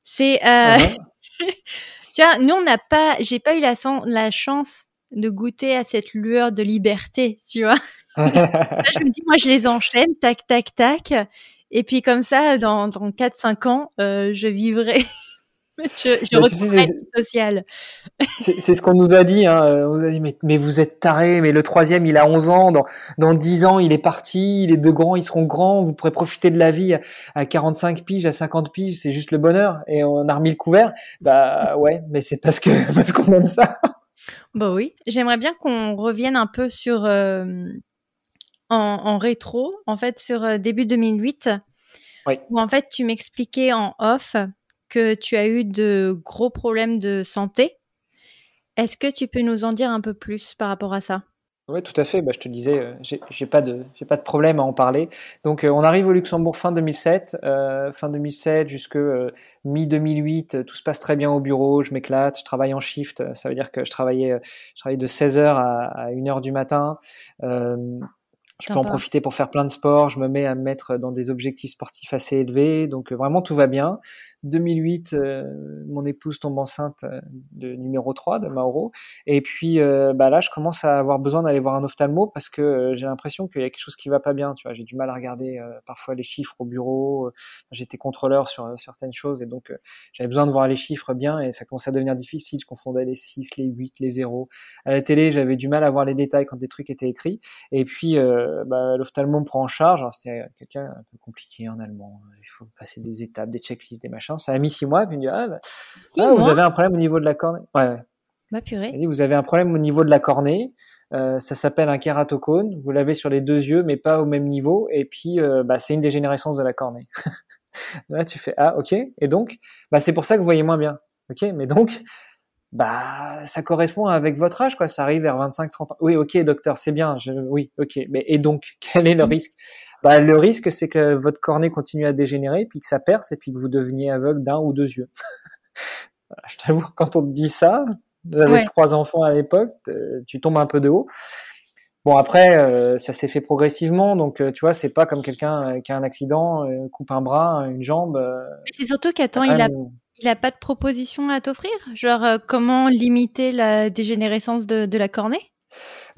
c'est uh-huh. [LAUGHS] tu vois, nous on n'a pas, j'ai pas eu la, la chance de goûter à cette lueur de liberté, tu vois. [LAUGHS] je me dis, moi, je les enchaîne, tac, tac, tac. Et puis comme ça, dans, dans 4-5 ans, euh, je vivrai, [LAUGHS] je, je retrouverai social. C'est ce qu'on nous a dit. Hein. On nous a dit, mais, mais, vous êtes tarés, mais le troisième, il a 11 ans. Dans, dans 10 ans, il est parti. Les deux grands, ils seront grands. Vous pourrez profiter de la vie à, 45 piges, à 50 piges. C'est juste le bonheur. Et on a remis le couvert. Bah ouais, mais c'est parce que [LAUGHS] parce qu'on aime ça. Bah oui, j'aimerais bien qu'on revienne un peu sur euh, en, rétro, en fait sur euh, début 2008, oui. où en fait tu m'expliquais en off que tu as eu de gros problèmes de santé. Est-ce que tu peux nous en dire un peu plus par rapport à ça? Oui, tout à fait. Bah, je te disais, euh, j'ai pas de, j'ai pas de problème à en parler. Donc, euh, on arrive au Luxembourg fin 2007, euh, fin 2007 jusque mi 2008, tout se passe très bien au bureau. Je m'éclate, je travaille en shift. Ça veut dire que je travaillais, je travaillais de 16 h à, à 1 h du matin. je peux en profiter pour faire plein de sports. Je me mets à me mettre dans des objectifs sportifs assez élevés. Donc vraiment tout va bien. 2008, euh, mon épouse tombe enceinte euh, de numéro 3 de Mauro. Et puis euh, bah là, je commence à avoir besoin d'aller voir un ophtalmo parce que j'ai l'impression qu'il y a quelque chose qui va pas bien. Tu vois, j'ai du mal à regarder parfois les chiffres au bureau. J'étais contrôleur sur certaines choses et donc j'avais besoin de voir les chiffres bien et ça commençait à devenir difficile. Je confondais les 6, les 8, les 0. À la télé, j'avais du mal à voir les détails quand des trucs étaient écrits. Et puis bah, l'ophtalmo me prend en charge. C'était quelqu'un un peu compliqué en allemand. Il faut passer des étapes, des checklists, des machins ça a mis six mois. Puis il me dit, ah, bah, ah vous avez un problème au niveau de la cornée. Ouais, ouais. Bah, purée. Il dit, vous avez un problème au niveau de la cornée. Euh, ça s'appelle un kératocone. Vous l'avez sur les deux yeux, mais pas au même niveau. Et puis, euh, bah, c'est une dégénérescence de la cornée. [LAUGHS] Là, tu fais, ah, ok. Et donc, bah, c'est pour ça que vous voyez moins bien. Ok, mais donc, bah, ça correspond avec votre âge, quoi. Ça arrive vers 25, 30 ans. Oui, ok, docteur, c'est bien. Je, oui, ok. Mais et donc, [LAUGHS] quel est le risque bah, le risque, c'est que votre cornée continue à dégénérer, puis que ça perce, et puis que vous deveniez aveugle d'un ou deux yeux. [LAUGHS] je t'avoue, quand on te dit ça, j'avais trois enfants à l'époque, tu tombes un peu de haut. Bon après, euh, ça s'est fait progressivement, donc euh, tu vois, c'est pas comme quelqu'un euh, qui a un accident, coupe un bras, une jambe. c'est surtout qu'attends, il a, il a pas de proposition à t'offrir, genre comment limiter la dégénérescence de, de la cornée?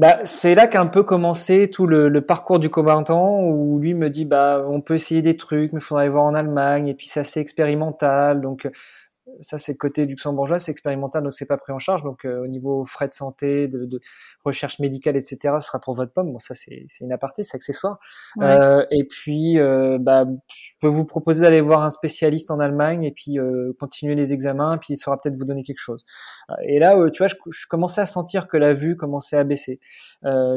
Bah, c'est là qu'un peu commencé tout le, parcours du combattant où lui me dit bah on peut essayer des trucs mais il faudrait voir en Allemagne et puis c'est assez expérimental donc ça c'est côté luxembourgeois, c'est expérimental, donc c'est pas pris en charge. Donc euh, au niveau frais de santé, de, de, recherche médicale, etc., ce sera pour votre pomme. Bon, ça c'est une aparté, c'est accessoire. Euh, et puis, euh, bah, je peux vous proposer d'aller voir un spécialiste en Allemagne et puis euh, continuer les examens, puis il saura peut-être vous donner quelque chose. Et là, tu vois, je, je, commençais à sentir que la vue commençait à baisser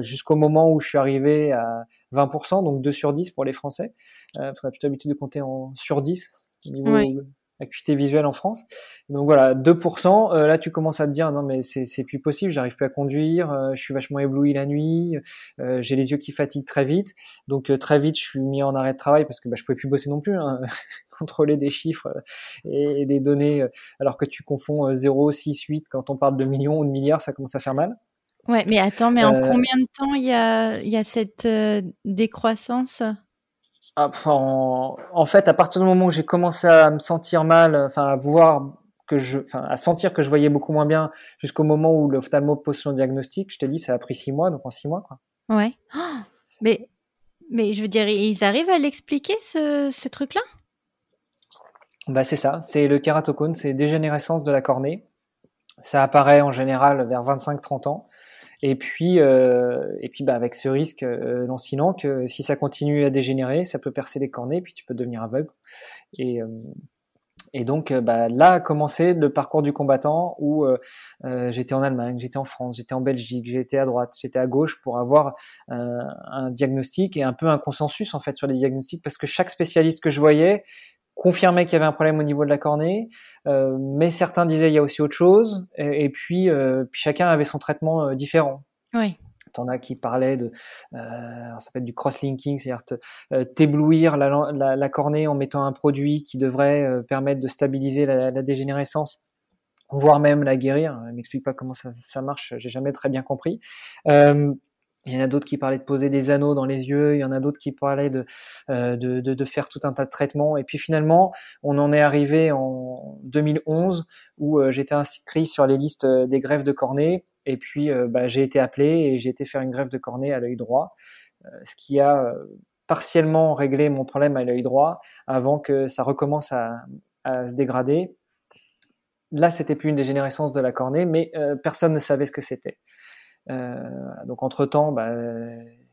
jusqu'au moment où je suis arrivé à 20%, donc 2 sur 10 pour les Français. Euh, on a plutôt l'habitude de compter en sur 10 au niveau acuité visuelle en France. Donc voilà, 2%. Euh, là, tu commences à te dire non mais c'est plus possible, j'arrive plus à conduire, euh, je suis vachement ébloui la nuit, euh, j'ai les yeux qui fatiguent très vite. Donc très vite, je suis mis en arrêt de travail parce que bah, je pouvais plus bosser non plus. Hein. [LAUGHS] Contrôler des chiffres et, des données alors que tu confonds 0, 6, 8 quand on parle de millions ou de milliards, ça commence à faire mal. Ouais, mais attends, mais en combien de temps il y a, y a cette décroissance? Ah, en, fait, à partir du moment où j'ai commencé à me sentir mal, enfin à voir que je, enfin à sentir que je voyais beaucoup moins bien, jusqu'au moment où l'ophtalmo pose son diagnostic, je te dis, ça a pris six mois, donc en six mois, quoi. Ouais. mais, mais je veux dire, ils arrivent à l'expliquer ce, ce truc-là? Bah c'est ça, c'est le kératocone, c'est dégénérescence de la cornée. Ça apparaît en général vers 25-30 ans. Et puis, euh, et puis bah, avec ce risque euh, lancinant que si ça continue à dégénérer, ça peut percer les cornets, puis tu peux devenir aveugle. Et, euh, donc bah, là a commencé le parcours du combattant où j'étais en Allemagne, j'étais en France, j'étais en Belgique, j'étais à droite, j'étais à gauche pour avoir un diagnostic et un peu un consensus en fait sur les diagnostics parce que chaque spécialiste que je voyais confirmait qu'il y avait un problème au niveau de la cornée, euh, mais certains disaient il y a aussi autre chose, et, puis, euh, puis, chacun avait son traitement euh, différent. Oui. T'en as qui parlaient de, euh, ça s'appelle du cross-linking, c'est-à-dire t'éblouir la, la, la, cornée en mettant un produit qui devrait permettre de stabiliser la, la, dégénérescence, voire même la guérir. Je m'explique pas comment ça, ça marche, j'ai jamais très bien compris. Il y en a d'autres qui parlaient de poser des anneaux dans les yeux, il y en a d'autres qui parlaient de, euh, de, de, de, faire tout un tas de traitements. Et puis finalement, on en est arrivé en 2011 où euh, j'étais inscrit sur les listes euh, des greffes de cornée. Et puis euh, bah, j'ai été appelé et j'ai été faire une greffe de cornée à l'œil droit, ce qui a partiellement réglé mon problème à l'œil droit avant que ça recommence à, à se dégrader. Là, c'était plus une dégénérescence de la cornée, mais personne ne savait ce que c'était. Euh, donc entre temps, bah,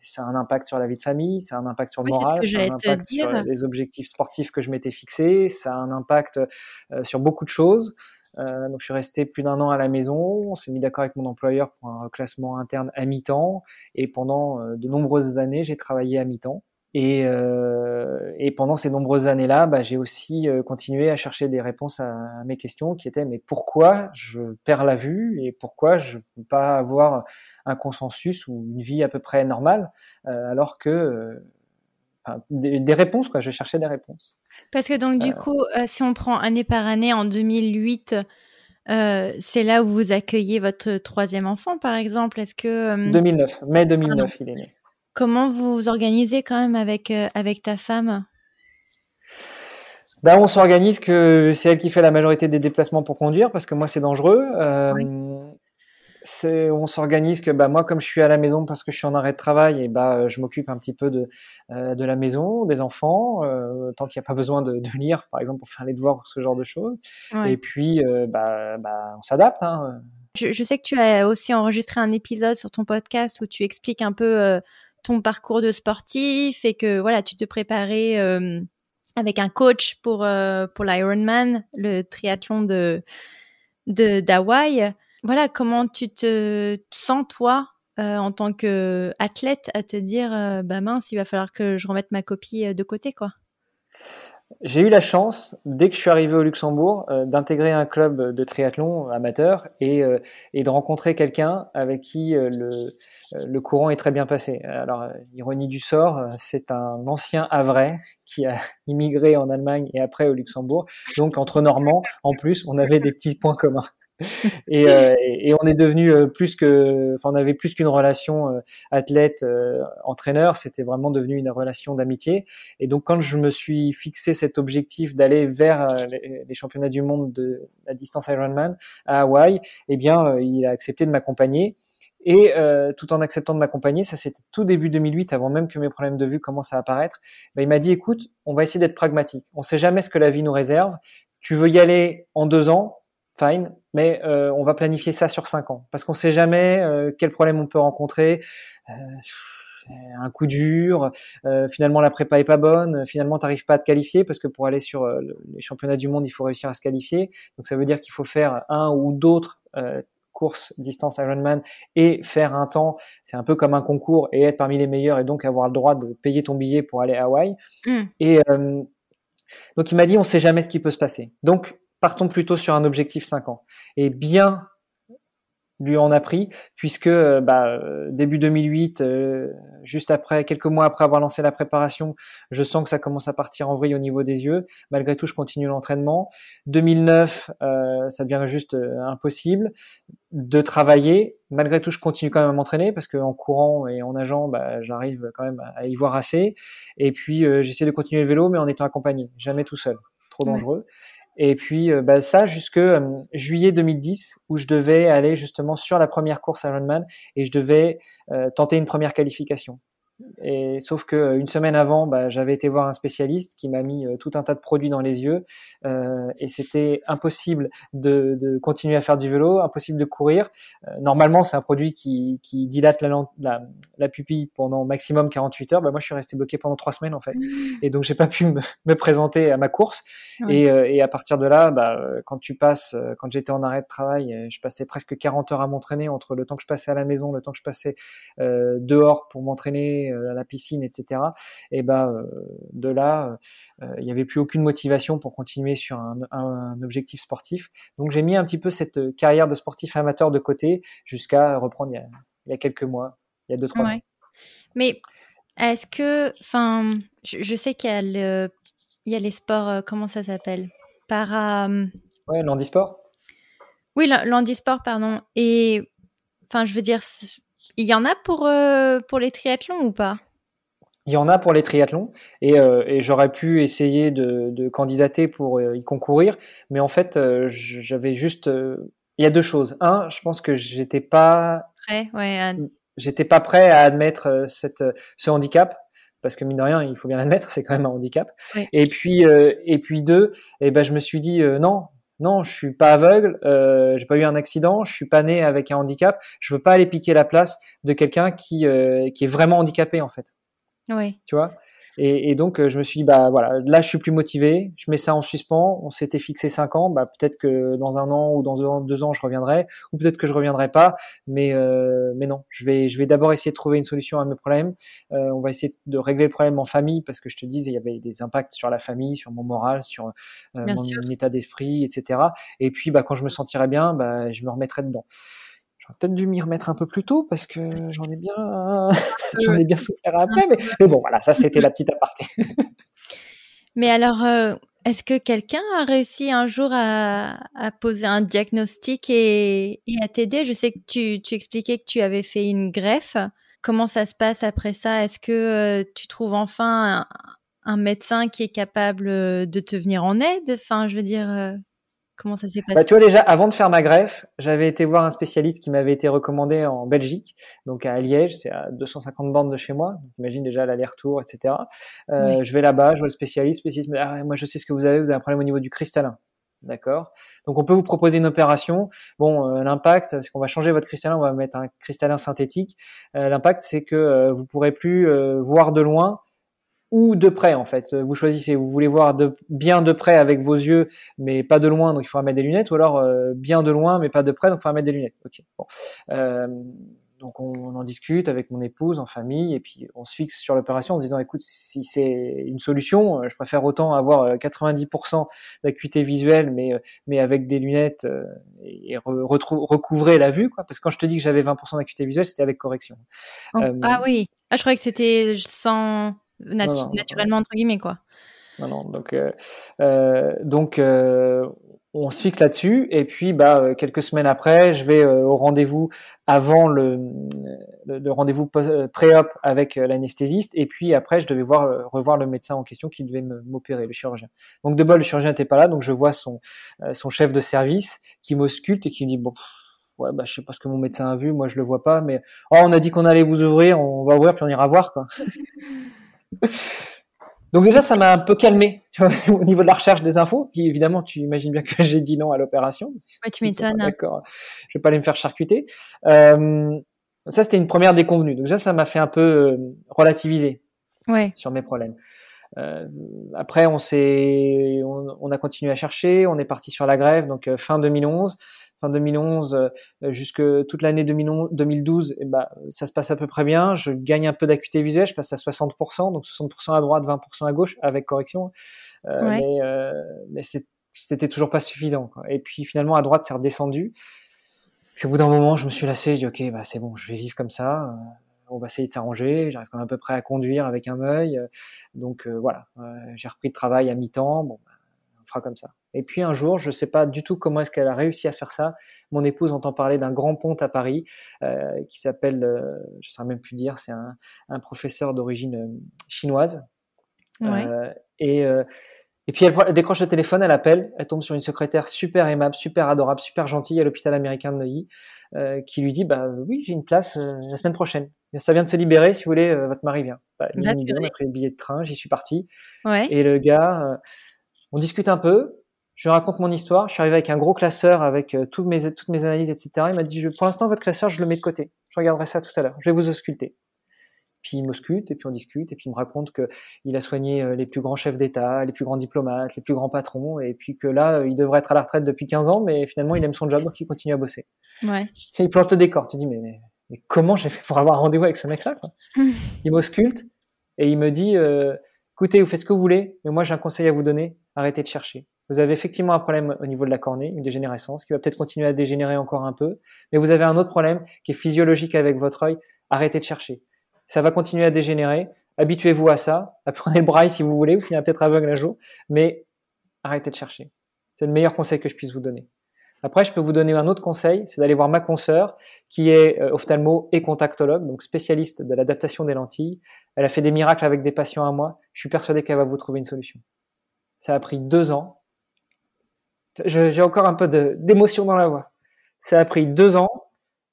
ça a un impact sur la vie de famille, ça a un impact sur le moral, ça a un impact sur les objectifs sportifs que je m'étais fixés, ça a un impact euh, sur beaucoup de choses. Euh, donc je suis resté plus d'un an à la maison. On s'est mis d'accord avec mon employeur pour un classement interne à mi-temps. Et pendant de nombreuses années, j'ai travaillé à mi-temps. Et, euh, et, pendant ces nombreuses années-là, bah, j'ai aussi euh, continué à chercher des réponses à, mes questions qui étaient mais pourquoi je perds la vue et pourquoi je ne peux pas avoir un consensus ou une vie à peu près normale euh, alors que euh, enfin, des, des, réponses quoi, je cherchais des réponses. Parce que donc du coup, si on prend année par année en 2008. c'est là où vous accueillez votre troisième enfant, par exemple. Est-ce que 2009, mai 2009, il est né. Comment vous vous organisez quand même avec, avec ta femme? Bah, on s'organise que c'est elle qui fait la majorité des déplacements pour conduire parce que moi c'est dangereux. Euh, c'est, on s'organise que bah, moi comme je suis à la maison parce que je suis en arrêt de travail et bah je m'occupe un petit peu de euh, de la maison, des enfants, euh, tant qu'il n'y a pas besoin de, de, lire par exemple pour faire les devoirs ce genre de choses. Et puis euh, bah, bah on s'adapte. Hein. Je, je, sais que tu as aussi enregistré un épisode sur ton podcast où tu expliques un peu euh, ton parcours de sportif et que voilà tu te préparais avec un coach pour euh, pour l'Ironman, le triathlon de de d'Hawaï. Voilà, comment tu te sens toi euh, en tant que athlète à te dire euh, bah mince, il va falloir que je remette ma copie de côté quoi? J'ai eu la chance, dès que je suis arrivé au Luxembourg, d'intégrer un club de triathlon amateur et, et de rencontrer quelqu'un avec qui le, euh, le courant est très bien passé. Alors, euh, ironie du sort, euh, c'est un ancien Havrais qui a [LAUGHS] immigré en Allemagne et après au Luxembourg. Donc, entre Normands, en plus, on avait des petits points communs. [LAUGHS] Et, et, on est devenu plus que, enfin, on avait plus qu'une relation athlète-entraîneur. C'était vraiment devenu une relation d'amitié. Et donc, quand je me suis fixé cet objectif d'aller vers les, championnats du monde de la distance Ironman à Hawaï, eh bien, il a accepté de m'accompagner. Et euh, tout en acceptant de m'accompagner, ça c'était tout début 2008, avant même que mes problèmes de vue commencent à apparaître. Ben, il m'a dit, écoute, on va essayer d'être pragmatique. On sait jamais ce que la vie nous réserve. Tu veux y aller en deux ans, fine, mais euh, on va planifier ça sur cinq ans, parce qu'on sait jamais euh, quel problème on peut rencontrer. Euh, un coup dur, euh, finalement la prépa est pas bonne, finalement tu n'arrives pas à te qualifier parce que pour aller sur les championnats du monde il faut réussir à se qualifier, donc ça veut dire qu'il faut faire un ou d'autres course distance Ironman et faire un temps, c'est un peu comme un concours et être parmi les meilleurs et donc avoir le droit de payer ton billet pour aller à Hawaï. Mm. Et donc il m'a dit on sait jamais ce qui peut se passer. Donc partons plutôt sur un objectif 5 ans. Et bien lui en a pris, puisque euh, bah, euh, début 2008, euh, juste après, quelques mois après avoir lancé la préparation, je sens que ça commence à partir en vrille au niveau des yeux. Malgré tout, je continue l'entraînement. 2009, ça devient juste impossible de travailler. Malgré tout, je continue quand même à m'entraîner parce qu'en courant et en nageant, bah, j'arrive quand même à y voir assez. Et puis, j'essaie de continuer le vélo, mais en étant accompagné, jamais tout seul, trop dangereux. Et puis euh, bah, ça jusque euh, juillet 2010 où je devais aller justement sur la première course Ironman et je devais euh, tenter une première qualification. Et sauf que euh, une semaine avant, bah, j'avais été voir un spécialiste qui m'a mis euh, tout un tas de produits dans les yeux euh, et c'était impossible de, de, continuer à faire du vélo, impossible de courir. Euh, normalement, c'est un produit qui, qui dilate la, la, la, pupille pendant maximum 48 heures. Bah, moi, je suis resté bloqué pendant trois semaines en fait, mmh. et donc j'ai pas pu me, me, présenter à ma course. Et, et, à partir de là, bah, quand tu passes, quand j'étais en arrêt de travail, je passais presque 40 heures à m'entraîner entre le temps que je passais à la maison, le temps que je passais dehors pour m'entraîner euh, à la piscine, etc. Et ben euh, de là, euh, il n'y avait plus aucune motivation pour continuer sur un, objectif sportif. Donc j'ai mis un petit peu cette carrière de sportif amateur de côté jusqu'à reprendre il y, a, quelques mois, il y a deux trois ans. Mais est-ce que, enfin, je, sais qu'il y a le, il y a les sports, comment ça s'appelle, para. Ouais, l'handisport. Oui, l'handisport, pardon. Et enfin, je veux dire, il y en a pour, euh, pour les triathlons ou pas? Il y en a pour les triathlons et, euh, et j'aurais pu essayer de, de candidater pour euh, y concourir, mais en fait j'avais juste, il y a deux choses. Un, je pense que j'étais pas prêt, ouais, j'étais pas prêt à admettre cette, ce handicap parce que mine de rien, il faut bien l'admettre, c'est quand même un handicap. Et puis et puis deux, et eh ben je me suis dit non, non, je suis pas aveugle, euh, j'ai pas eu un accident, je suis pas né avec un handicap, je veux pas aller piquer la place de quelqu'un qui euh, qui est vraiment handicapé en fait. Oui. Tu vois? Et, donc, euh, je me suis dit, bah voilà, là, je suis plus motivé, je mets ça en suspens, on s'était fixé cinq ans, bah peut-être que dans un an ou dans deux ans, je reviendrai, ou peut-être que je reviendrai pas, mais euh, mais non, je vais je vais d'abord essayer de trouver une solution à mes problèmes. Euh, on va essayer de régler le problème en famille, parce que je te disais, il y avait des impacts sur la famille, sur mon moral, sur mon, état d'esprit, etc. Et puis, bah quand je me sentirai bien, bah je me remettrai dedans peut-être dû m'y remettre un peu plus tôt parce que j'en ai bien, [LAUGHS] j'en ai bien souffert après. Mais, bon, voilà, ça c'était la petite aparté. [LAUGHS] mais alors, euh, est-ce que quelqu'un a réussi un jour à, poser un diagnostic et, à t'aider? Je sais que tu, expliquais que tu avais fait une greffe. comment ça se passe après ça? Est-ce que tu trouves enfin un, médecin qui est capable de te venir en aide? Enfin, je veux dire, Comment ça s'est passé bah, Tu vois, déjà, avant de faire ma greffe, j'avais été voir un spécialiste qui m'avait été recommandé en Belgique, donc à Liège, c'est à 250 bandes de chez moi. Imagine déjà l'aller-retour, etc. Euh, Je vais là-bas, je vois le spécialiste, spécialiste me dit, ah, moi je sais ce que vous avez, vous avez un problème au niveau du cristallin. D'accord. Donc on peut vous proposer une opération. Bon, euh, l'impact, c'est qu'on va changer votre cristallin, on va mettre un cristallin synthétique. Euh, l'impact, c'est que euh, vous pourrez plus euh, voir de loin ou de près en fait. Vous choisissez, vous voulez voir de, bien de près avec vos yeux, mais pas de loin, donc il faudra mettre des lunettes, ou alors euh, bien de loin, mais pas de près, donc il faudra mettre des lunettes. Ok. Bon. Euh, donc on, en discute avec mon épouse en famille et puis on se fixe sur l'opération en se disant écoute si c'est une solution, euh, je préfère autant avoir 90% d'acuité visuelle mais mais avec des lunettes et recouvrer la vue quoi parce que quand je te dis que j'avais 20% d'acuité visuelle c'était avec correction. ah oui, ah, je croyais que c'était sans naturellement entre guillemets quoi. Non, non, donc, euh, euh, donc euh, on se fixe là-dessus et puis bah quelques semaines après, je vais au rendez-vous avant le, le, rendez-vous pré-op avec l'anesthésiste et puis après je devais voir revoir le médecin en question qui devait m'opérer, le chirurgien. Donc de bol, le chirurgien n'était pas là, donc je vois son son chef de service qui m'ausculte et qui me dit bon. Ouais, bah, je sais pas ce que mon médecin a vu, moi je le vois pas, mais oh, on a dit qu'on allait vous ouvrir, on va ouvrir puis on ira voir quoi. [LAUGHS] Donc déjà, ça m'a un peu calmé tu vois, [LAUGHS] au niveau de la recherche des infos. Puis évidemment, tu imagines bien que [LAUGHS] j'ai dit non à l'opération. Ouais, tu m'étonnes. D'accord, je vais pas aller me faire charcuter. Euh, ça, c'était une première déconvenue. Donc déjà, ça m'a fait un peu euh, relativiser ouais. sur mes problèmes. Euh, après, on s'est, on, on, a continué à chercher. On est parti sur la grève. Donc euh, fin 2011 fin 2011 euh, jusque toute l'année 2012, et bah, ça se passe à peu près bien. Je gagne un peu d'acuité visuelle, je passe à 60%, donc 60% à droite, 20% à gauche, avec correction. Euh, Mais, euh, mais c'était toujours pas suffisant. Quoi. Et puis finalement, à droite, c'est redescendu. Puis au bout d'un moment, je me suis lassé. Je dis ok, bah c'est bon, je vais vivre comme ça. Euh, on va essayer de s'arranger. J'arrive quand même à peu près à conduire avec un œil. Donc euh, voilà, j'ai repris le travail à mi-temps. Bon, fera comme ça. Et puis un jour, je ne sais pas du tout comment est-ce qu'elle a réussi à faire ça. Mon épouse entend parler d'un grand pont à Paris euh, qui s'appelle, euh, je ne sais même plus dire, c'est un, un, professeur d'origine euh, chinoise. Ouais. Et, et puis elle, décroche le téléphone, elle appelle, elle tombe sur une secrétaire super aimable, super adorable, super gentille à l'hôpital américain de Neuilly, qui lui dit bah oui j'ai une place la semaine prochaine. Ça vient de se libérer, si vous voulez, votre mari vient. Bah, on a pris le billet de train, j'y suis parti. Ouais. Et le gars, on discute un peu, je lui raconte mon histoire. Je suis arrivé avec un gros classeur avec euh, toutes, mes, toutes mes analyses, etc. Il m'a dit, je, pour l'instant, votre classeur, je le mets de côté. Je regarderai ça tout à l'heure. Je vais vous ausculter. Puis il m'ausculte, et puis on discute, et puis il me raconte que il a soigné euh, les plus grands chefs d'État, les plus grands diplomates, les plus grands patrons, et puis que là, euh, il devrait être à la retraite depuis 15 ans, mais finalement, il aime son job, donc il continue à bosser. Ouais. Il plante le décor. Tu dis, mais, mais, mais comment j'ai fait pour avoir un rendez-vous avec ce mec-là Il m'ausculte, et il me dit, euh, écoutez, vous faites ce que vous voulez, mais moi j'ai un conseil à vous donner, arrêtez de chercher. Vous avez effectivement un problème au niveau de la cornée, une dégénérescence qui va peut-être continuer à dégénérer encore un peu, mais vous avez un autre problème qui est physiologique avec votre œil. Arrêtez de chercher. Ça va continuer à dégénérer. Habituez-vous à ça. [LAUGHS] Apprenez le braille si vous voulez. Vous finirez peut-être aveugle un jour, mais arrêtez de chercher. C'est le meilleur conseil que je puisse vous donner. Après, je peux vous donner un autre conseil, c'est d'aller voir ma consoeur, qui est euh, ophtalmo et contactologue, donc spécialiste de l'adaptation des lentilles. Elle a fait des miracles avec des patients à moi. Je suis persuadé qu'elle va vous trouver une solution. Ça a pris deux ans j'ai encore un peu d'émotion dans la voix. Ça a pris deux ans,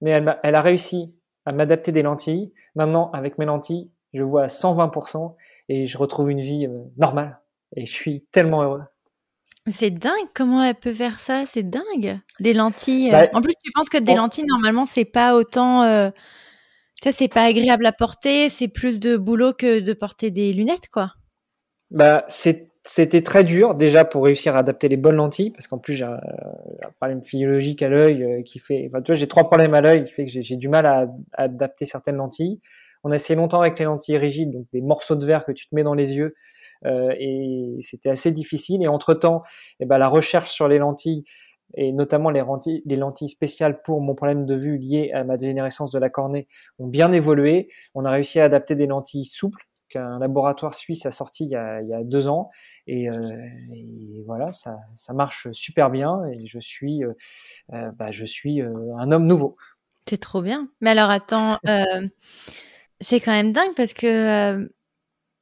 mais elle, a, elle a réussi à m'adapter des lentilles. Maintenant, avec mes lentilles, je vois à 120% et je retrouve une vie euh, normale. Et je suis tellement heureux. C'est dingue comment elle peut faire ça, c'est dingue. Des lentilles. Euh, bah, en plus, tu penses que des lentilles, normalement, c'est pas autant. Euh, tu vois, c'est pas agréable à porter, c'est plus de boulot que de porter des lunettes, quoi. Bah, c'est c'était très dur déjà pour réussir à adapter les bonnes lentilles parce qu'en plus j'ai un, problème physiologique à l'œil euh, qui fait enfin tu vois j'ai trois problèmes à l'œil qui fait que j'ai du mal à, adapter certaines lentilles on a essayé longtemps avec les lentilles rigides donc des morceaux de verre que tu te mets dans les yeux euh, et c'était assez difficile et entre temps eh ben la recherche sur les lentilles et notamment les lentilles spéciales pour mon problème de vue lié à ma dégénérescence de la cornée ont bien évolué. On a réussi à adapter des lentilles souples qu'un laboratoire suisse a sorti il y a, il y a deux ans. Et, euh, et voilà, ça, ça, marche super bien et je suis, euh, euh bah, je suis euh, un homme nouveau. C'est trop bien. Mais alors attends, [LAUGHS] C'est quand même dingue parce que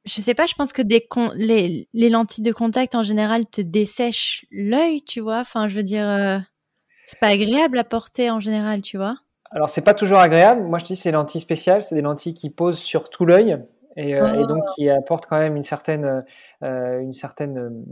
je sais pas, je pense que des les, les, lentilles de contact en général te dessèchent l'œil, tu vois. Enfin, je veux dire, c'est pas agréable à porter en général, tu vois. Alors c'est pas toujours agréable. Moi je dis c'est lentilles spéciales, c'est des lentilles qui posent sur tout l'œil et, et, donc ah. qui apportent quand même une certaine une certaine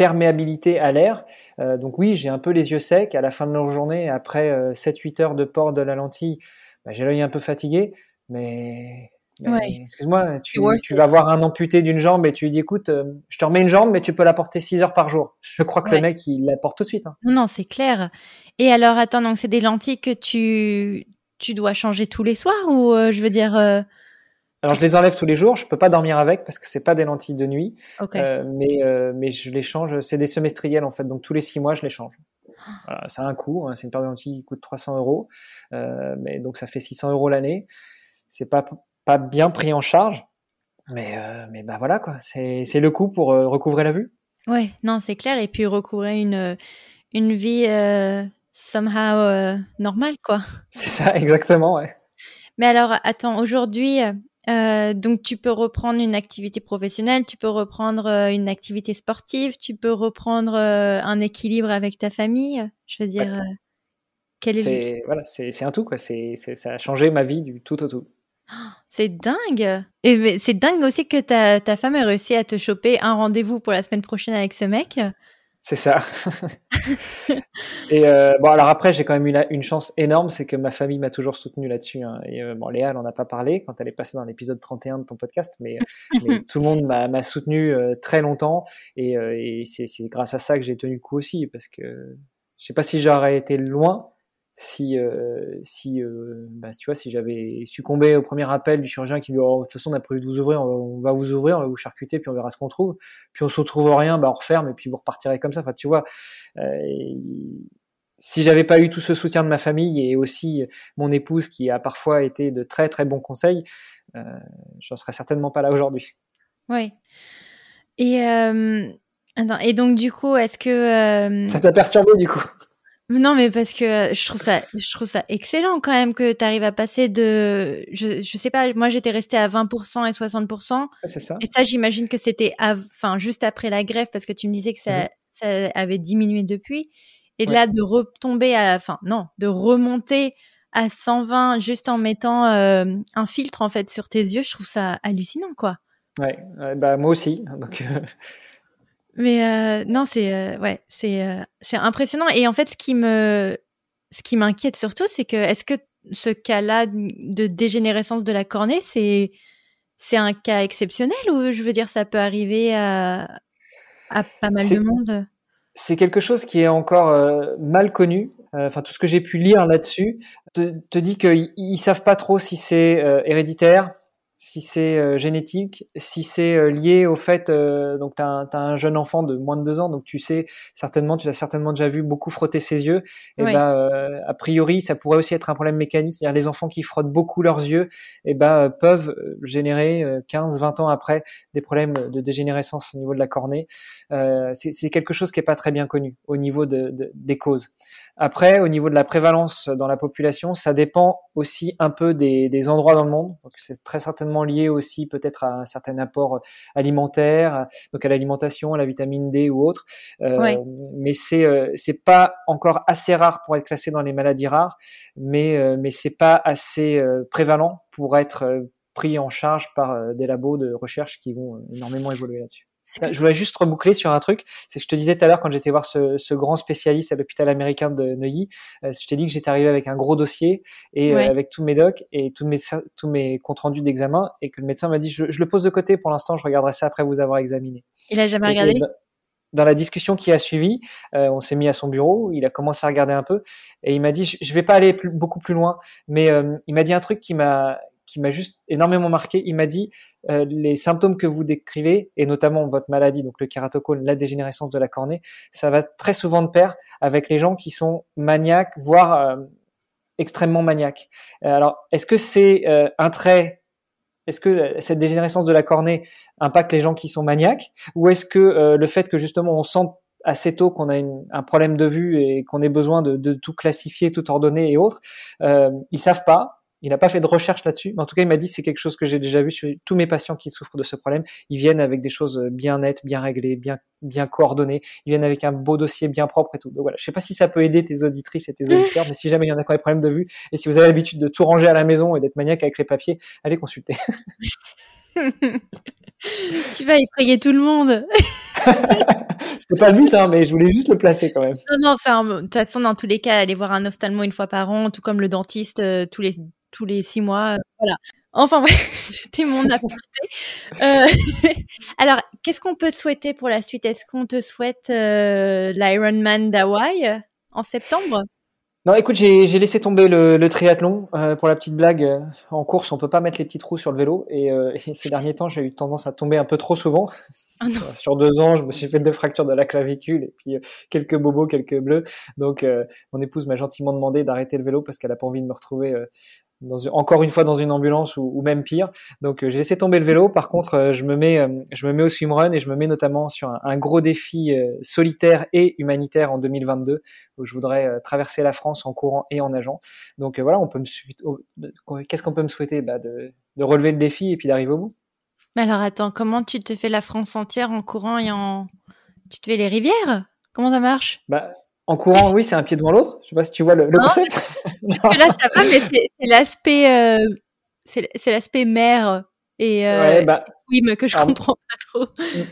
perméabilité à l'air. Euh, donc oui, j'ai un peu les yeux secs à la fin de la journée, après 7-8 euh, heures de port de la lentille, bah, j'ai l'œil un peu fatigué, mais, excuse-moi, tu, vas voir un amputé d'une jambe et tu lui dis écoute, euh, je te remets une jambe, mais tu peux la porter 6 heures par jour. [LAUGHS] Je crois que le mec, il la porte tout de suite. Hein. Non, c'est clair. Et alors, attends, donc c'est des lentilles que tu, tu dois changer tous les soirs ou je veux dire alors je les enlève tous les jours, je peux pas dormir avec parce que c'est pas des lentilles de nuit, euh, mais euh, mais je les change. C'est des semestriels en fait, donc tous les six mois je les change. Voilà, ça a un coût, hein, c'est une paire de lentilles qui coûte 300 euros, euh, mais donc ça fait 600 euros l'année. C'est pas pas bien pris en charge, mais euh, mais bah voilà quoi, c'est c'est le coût pour recouvrer la vue. Ouais, non c'est clair et puis recouvrer une une vie somehow normale quoi. C'est ça [LAUGHS] exactement ouais. Mais alors attends, aujourd'hui euh, donc tu peux reprendre une activité professionnelle, tu peux reprendre euh, une activité sportive, tu peux reprendre euh, un équilibre avec ta famille. Je veux dire, quel est, c'est voilà, c'est un tout quoi. C'est ça a changé ma vie du tout au tout. [GASPS] C'est dingue. Et c'est dingue aussi que ta, ta femme ait réussi à te choper un rendez-vous pour la semaine prochaine avec ce mec. C'est ça. et euh, bon, alors après, j'ai quand même eu une chance énorme, c'est que ma famille m'a toujours soutenu là-dessus. Hein. Et euh, bon, Léa, elle en a pas parlé quand elle est passée dans l'épisode 31 de ton podcast, mais, [LAUGHS] mais tout le monde m'a soutenu euh, très longtemps. Et, euh, et c'est grâce à ça que j'ai tenu le coup aussi, parce que je sais pas si j'aurais été loin, si euh, si euh, bah, tu vois si j'avais succombé au premier appel du chirurgien qui lui oh, de toute façon on a prévu de vous ouvrir on va vous ouvrir on va vous charcuter puis on verra ce qu'on trouve. Puis on se retrouve rien bah on referme et puis vous repartirez comme ça. Enfin tu vois euh, si j'avais pas eu tout ce soutien de ma famille et aussi mon épouse qui a parfois été de très très bons conseils euh, j'en serais certainement pas là aujourd'hui. Oui et euh, attends, et donc du coup est-ce que ça t'a perturbé du coup? Non, mais parce que euh, je trouve ça, je trouve ça excellent quand même que tu arrives à passer de, je, je sais pas, moi j'étais restée à 20% et 60%. C'est ça. Et ça, j'imagine que c'était, enfin, juste après la grève parce que tu me disais que ça, mhm. ça avait diminué depuis. Et là, de retomber à, enfin, non, de remonter à 120 juste en mettant euh, un filtre en fait sur tes yeux, je trouve ça hallucinant, quoi. Ouais, bah moi aussi. Donc, mais euh, non, c'est euh, ouais, c'est euh, c'est impressionnant. Et en fait, ce qui me ce qui m'inquiète surtout, c'est que est-ce que ce cas-là de dégénérescence de la cornée, c'est c'est un cas exceptionnel ou je veux dire ça peut arriver à à pas mal de monde? C'est quelque chose qui est encore mal connu. Enfin, tout ce que j'ai pu lire là-dessus te, te dit qu'ils savent pas trop si c'est héréditaire, si c'est euh, génétique, si c'est euh, lié au fait, euh, donc tu as, un jeune enfant de moins de deux ans, donc tu sais certainement, tu l'as certainement déjà vu beaucoup frotter ses yeux, et ben a priori ça pourrait aussi être un problème mécanique, c'est-à-dire les enfants qui frottent beaucoup leurs yeux, et ben peuvent générer 15-20 ans après des problèmes de dégénérescence au niveau de la cornée. c'est quelque chose qui est pas très bien connu au niveau de, des causes. Après, au niveau de la prévalence dans la population, ça dépend aussi un peu des, des endroits dans le monde. Donc, c'est très certainement lié aussi peut-être à un certain apport alimentaire, donc à l'alimentation, à la vitamine D ou autre. Euh, Mais c'est euh, c'est pas encore assez rare pour être classé dans les maladies rares, mais euh, mais c'est pas assez euh, prévalent pour être pris en charge par des labos de recherche qui vont énormément évoluer là-dessus. Je voulais juste reboucler sur un truc. C'est que je te disais tout à l'heure quand j'étais voir ce, ce, grand spécialiste à l'hôpital américain de Neuilly, euh, je t'ai dit que j'étais arrivé avec un gros dossier et euh, avec tous mes docs et tous mes tous mes comptes rendus d'examen et que le médecin m'a dit je, je, le pose de côté pour l'instant, je regarderai ça après vous avoir examiné. Il a jamais regardé? dans la discussion qui a suivi, euh, on s'est mis à son bureau, il a commencé à regarder un peu et il m'a dit je, je vais pas aller plus, beaucoup plus loin, mais il m'a dit un truc qui m'a qui m'a juste énormément marqué. Il m'a dit euh, les symptômes que vous décrivez et notamment votre maladie, donc le kératocone, la dégénérescence de la cornée, ça va très souvent de pair avec les gens qui sont maniaques, voire euh, extrêmement maniaques. Euh, alors, est-ce que c'est un trait est-ce que cette dégénérescence de la cornée impacte les gens qui sont maniaques ou est-ce que le fait que justement on sent assez tôt qu'on a une, un problème de vue et qu'on ait besoin de, de, tout classifier, tout ordonner et autres, euh, ils savent pas Il n'a pas fait de recherche là-dessus, mais en tout cas, il m'a dit c'est quelque chose que j'ai déjà vu sur tous mes patients qui souffrent de ce problème. Ils viennent avec des choses bien nettes, bien réglées, bien bien coordonnées. Ils viennent avec un beau dossier bien propre et tout. Donc voilà, je sais pas si ça peut aider tes auditrices et tes [LAUGHS] auditeurs, mais si jamais il y en a qui ont des problèmes de vue et si vous avez l'habitude de tout ranger à la maison et d'être maniaque avec les papiers, allez consulter. [LAUGHS] [LAUGHS] tu vas effrayer tout le monde. C'était pas le but, hein, mais je voulais juste le placer quand même. Non, non, de toute façon, dans tous les cas, aller voir un ophtalmo une fois par an, tout comme le dentiste euh, tous les tous les six mois, euh, voilà. Enfin, [LAUGHS] c'était mon aparté. Euh, [LAUGHS] alors, qu'est-ce qu'on peut te souhaiter pour la suite? Est-ce qu'on te souhaite l'Ironman d'Hawaï en septembre? Non, écoute, j'ai laissé tomber le, le triathlon euh, pour la petite blague. Euh, en course, on peut pas mettre les petits trous sur le vélo, et, euh, [LAUGHS] et ces derniers temps, j'ai eu tendance à tomber un peu trop souvent. Oh sur deux ans, je me suis fait deux fractures de la clavicule et puis quelques bobos, quelques bleus. Donc, mon épouse m'a gentiment demandé d'arrêter le vélo parce qu'elle a pas envie de me retrouver encore une fois dans une ambulance ou, même pire. Donc euh, j'ai laissé tomber le vélo. Par contre, euh, je me mets, euh, je me mets au swimrun et je me mets notamment sur un, gros défi solitaire et humanitaire en 2022 où je voudrais traverser la France en courant et en nageant. Donc voilà, on peut me qu'est-ce qu'on peut me souhaiter? Bah, de, de relever le défi et puis d'arriver au bout. Mais alors attends, comment tu te fais la France entière en courant et en tu te fais les rivières? Comment ça marche? Bah en courant, oui, c'est un pied devant l'autre. Je sais pas si tu vois le, concept. [LAUGHS] là, ça va, mais c'est l'aspect, euh, c'est l'aspect mer et euh, bah, que je comprends pas trop.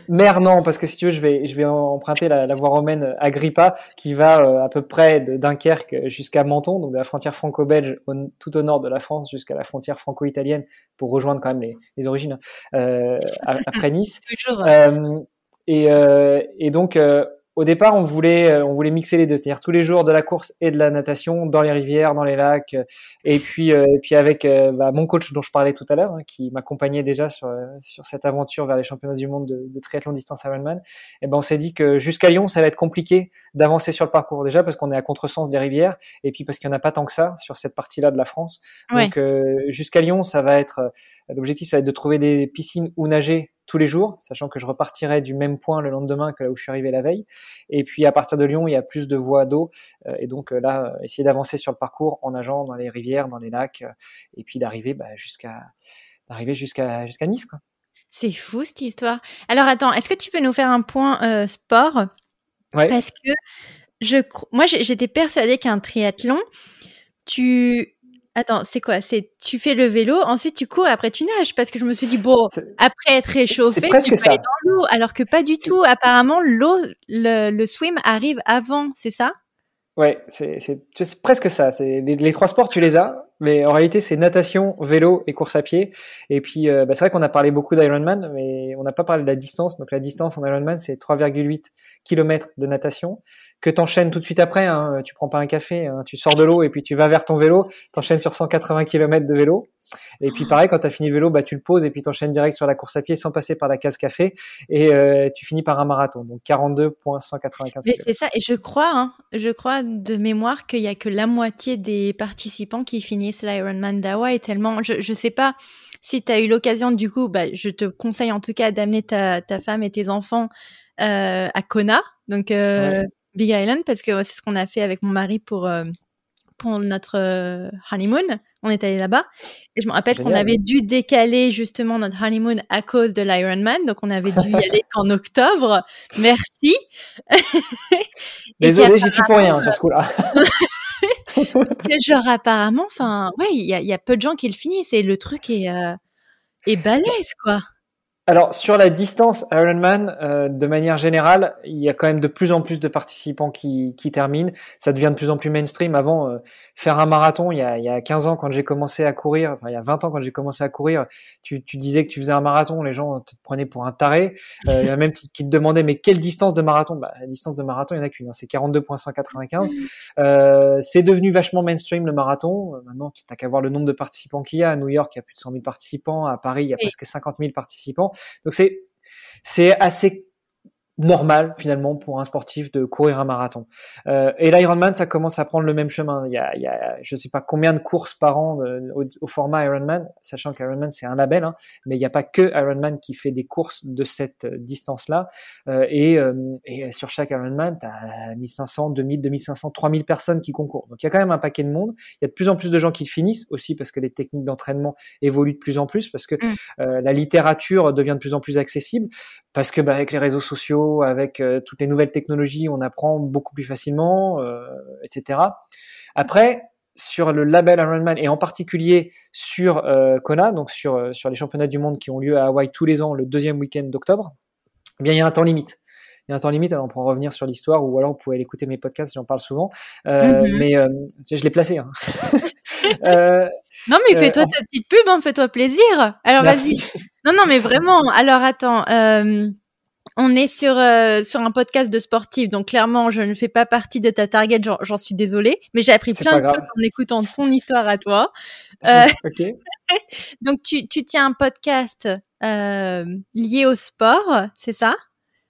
Mer, non, parce que si tu veux, je vais, je vais emprunter la, voie romaine Agrippa, qui va euh, à peu près de Dunkerque jusqu'à Menton, donc de la frontière franco-belge tout au nord de la France jusqu'à la frontière franco-italienne, pour rejoindre quand même les, les origines euh, après Nice. [LAUGHS] et, et donc au départ, on voulait, euh, on voulait mixer les deux, c'est-à-dire tous les jours de la course et de la natation dans les rivières, dans les lacs, et puis, euh, et puis avec euh, bah, mon coach dont je parlais tout à l'heure, hein, qui m'accompagnait déjà sur, sur cette aventure vers les championnats du monde de, de triathlon distance Ironman. Et eh ben, on s'est dit que jusqu'à Lyon, ça va être compliqué d'avancer sur le parcours déjà parce qu'on est à contresens des rivières, et puis parce qu'il n'y en a pas tant que ça sur cette partie-là de la France. Donc jusqu'à Lyon, ça va être l'objectif, ça va être de trouver des piscines où nager tous les jours, sachant que je repartirai du même point le lendemain que là où je suis arrivé la veille. Et puis à partir de Lyon, il y a plus de voies d'eau, euh, et donc euh, là, euh, essayer d'avancer sur le parcours en nageant dans les rivières, dans les lacs, et puis d'arriver bah, jusqu'à d'arriver jusqu'à jusqu'à Nice. Quoi. C'est fou cette histoire. Alors attends, est-ce que tu peux nous faire un point sport? Ouais. Parce que je, moi j'étais persuadée qu'un triathlon, tu Attends, c'est quoi? C'est tu fais le vélo, ensuite tu cours, après tu nages. Parce que je me suis dit bon, après être réchauffé, tu peux aller dans l'eau, alors que pas du tout. Apparemment, l'eau, le, le swim arrive avant, c'est ça? Ouais, c'est presque ça. Les, trois sports, tu les as, mais en réalité, c'est natation, vélo et course à pied. Et puis, euh, bah, c'est vrai qu'on a parlé beaucoup d'Ironman, mais on n'a pas parlé de la distance. Donc, la distance en Ironman, c'est 3,8 km de natation que t'enchaînes tout de suite après. Hein. Tu prends pas un café, hein. tu sors de l'eau et puis tu vas vers ton vélo. T'enchaînes sur 180 km de vélo. Et puis pareil, quand t'as fini le vélo, bah tu le poses et puis t'enchaînes direct sur la course à pied sans passer par la case café et euh, tu finis par un marathon. Donc 42,195 Mais c'est ça. Et je crois, hein, je crois de mémoire qu'il y a que la moitié des participants qui finissent l'Ironman d'Hawaï. Tellement, je je sais pas si tu as eu l'occasion, du coup, bah, je te conseille en tout cas d'amener ta, ta femme et tes enfants euh, à Kona. Donc, euh, Big Island parce que c'est ce qu'on a fait avec mon mari pour euh, pour notre honeymoon. On est allé là-bas et je me rappelle qu'on avait dû décaler justement notre honeymoon à cause de l'Ironman, donc on avait dû y [LAUGHS] aller qu'en octobre. Merci. [LAUGHS] Désolé, j'y suis pour rien sur ce coup-là. [LAUGHS] genre apparemment, enfin, ouais, il y a, y a, peu de gens qui le finissent et le truc est euh, est balèze quoi. Alors sur la distance Ironman, euh, de manière générale, il y a quand même de plus en plus de participants qui, qui terminent. Ça devient de plus en plus mainstream. Avant, euh, faire un marathon, il y, a, il y a 15 ans quand j'ai commencé à courir, enfin il y a 20 ans quand j'ai commencé à courir, tu, tu, disais que tu faisais un marathon, les gens te prenaient pour un taré. Euh, il y a même qui, qui, te demandaient mais quelle distance de marathon? Bah, La distance de marathon, il n'y en a qu'une, hein, c'est 42.195. Euh, c'est devenu vachement mainstream le marathon. Euh, maintenant, tu n'as qu'à voir le nombre de participants qu'il y a. À New York, il y a plus de 100 000 participants. À Paris, il y a presque 50 000 participants. Donc c'est c'est assez normal finalement pour un sportif de courir un marathon. Euh, et l'Ironman, ça commence à prendre le même chemin. Il y a, il y a je sais pas combien de courses par an euh, au, format Ironman, sachant qu'Ironman c'est un label, hein, mais il n'y a pas que Ironman qui fait des courses de cette euh, distance-là. Euh, et, euh, et, sur chaque Ironman, tu as 1500, 2000, 2500, 3000 personnes qui concourent. Donc il y a quand même un paquet de monde. Il y a de plus en plus de gens qui finissent aussi parce que les techniques d'entraînement évoluent de plus en plus, parce que mmh. la littérature devient de plus en plus accessible, parce que bah, avec les réseaux sociaux avec euh, toutes les nouvelles technologies, on apprend beaucoup plus facilement, euh, etc. Après, sur le label Ironman et en particulier sur euh, Kona, donc sur, sur les championnats du monde qui ont lieu à Hawaï tous les ans le deuxième week-end d'octobre, eh bien il y a un temps limite. Il y a un temps limite, alors on pourra revenir sur l'histoire ou alors on pouvait écouter mes podcasts, j'en parle souvent. Mm-hmm. Mais je l'ai placé. Hein. [LAUGHS] non mais fais-toi ta petite pub, hein, fais-toi plaisir. Alors vas-y. Non non mais vraiment. Alors attends. On est sur euh, sur un podcast de sportif, donc clairement, je ne fais pas partie de ta target. J'en suis désolée, mais j'ai appris plein de choses en écoutant ton [LAUGHS] histoire à toi. Euh, [LAUGHS] donc tu tu tiens un podcast euh, lié au sport, c'est ça?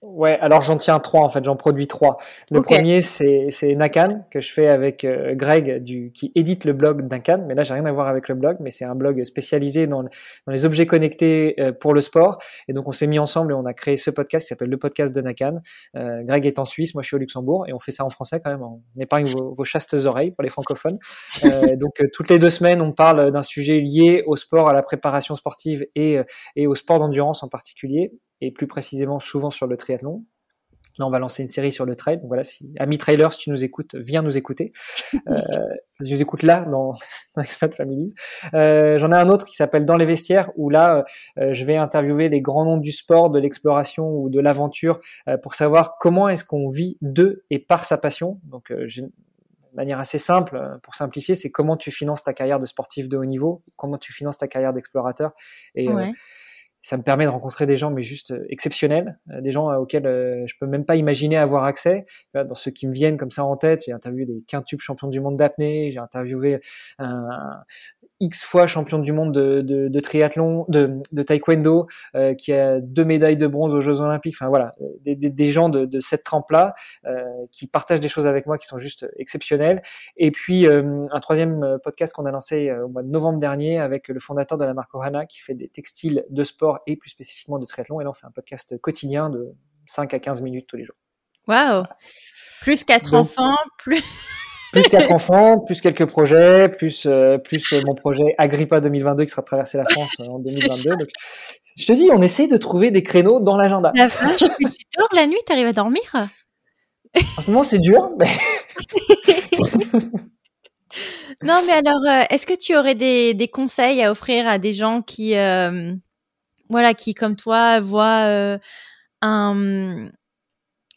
Ouais, alors j'en tiens trois en fait, j'en produis trois. Le premier c'est c'est Nakan que je fais avec euh, Greg du qui édite le blog Nakan, mais là j'ai rien à voir avec le blog, mais c'est un blog spécialisé dans, dans les objets connectés euh, pour le sport. Et donc on s'est mis ensemble et on a créé ce podcast qui s'appelle le podcast de Nakan. Euh, Greg est en Suisse, moi je suis au Luxembourg et on fait ça en français quand même. On épargne vos, vos chastes oreilles pour les francophones. [LAUGHS] donc toutes les deux semaines on parle d'un sujet lié au sport, à la préparation sportive et et au sport d'endurance en particulier et plus précisément souvent sur le triathlon. Là, on va lancer une série sur le trail. Donc voilà, si ami trailer, si tu nous écoutes, viens nous écouter. [LAUGHS] Euh, je nous écoute là dans, [LAUGHS] dans Expat Families. Euh, J'en ai un autre qui s'appelle Dans les vestiaires, où là, euh, je vais interviewer les grands noms du sport, de l'exploration ou de l'aventure euh, pour savoir comment est-ce qu'on vit de et par sa passion. Donc, euh, de manière assez simple, pour simplifier, c'est comment tu finances ta carrière de sportif de haut niveau, comment tu finances ta carrière d'explorateur. Et ouais ça me permet de rencontrer des gens mais juste euh, exceptionnels, euh, des gens euh, auxquels je peux même pas imaginer avoir accès. Dans ceux qui me viennent comme ça en tête, j'ai interviewé des quintuples champions du monde d'apnée, j'ai interviewé un, X fois champion du monde de, de, de triathlon, de, de taekwondo, euh, qui a deux médailles de bronze aux Jeux Olympiques. Enfin voilà, des, des, des gens de, de cette trempe-là euh, qui partagent des choses avec moi qui sont juste exceptionnelles. Et puis euh, un troisième podcast qu'on a lancé au mois de novembre dernier avec le fondateur de la marque Ohana qui fait des textiles de sport et plus spécifiquement de triathlon. Et là on fait un podcast quotidien de 5 à 15 minutes tous les jours. Waouh Plus quatre enfants, plus plus quatre [LAUGHS] enfants, plus quelques projets, plus euh, plus euh, mon projet Agrippa 2022 qui sera traversé la France euh, en 2022. Donc, je te dis, on essaye de trouver des créneaux dans l'agenda. La vache, tu dors la nuit, t'arrives à dormir? En ce moment, c'est dur, mais... [LAUGHS] non, mais alors, est-ce que tu aurais des, des conseils à offrir à des gens qui, voilà, qui comme toi voient un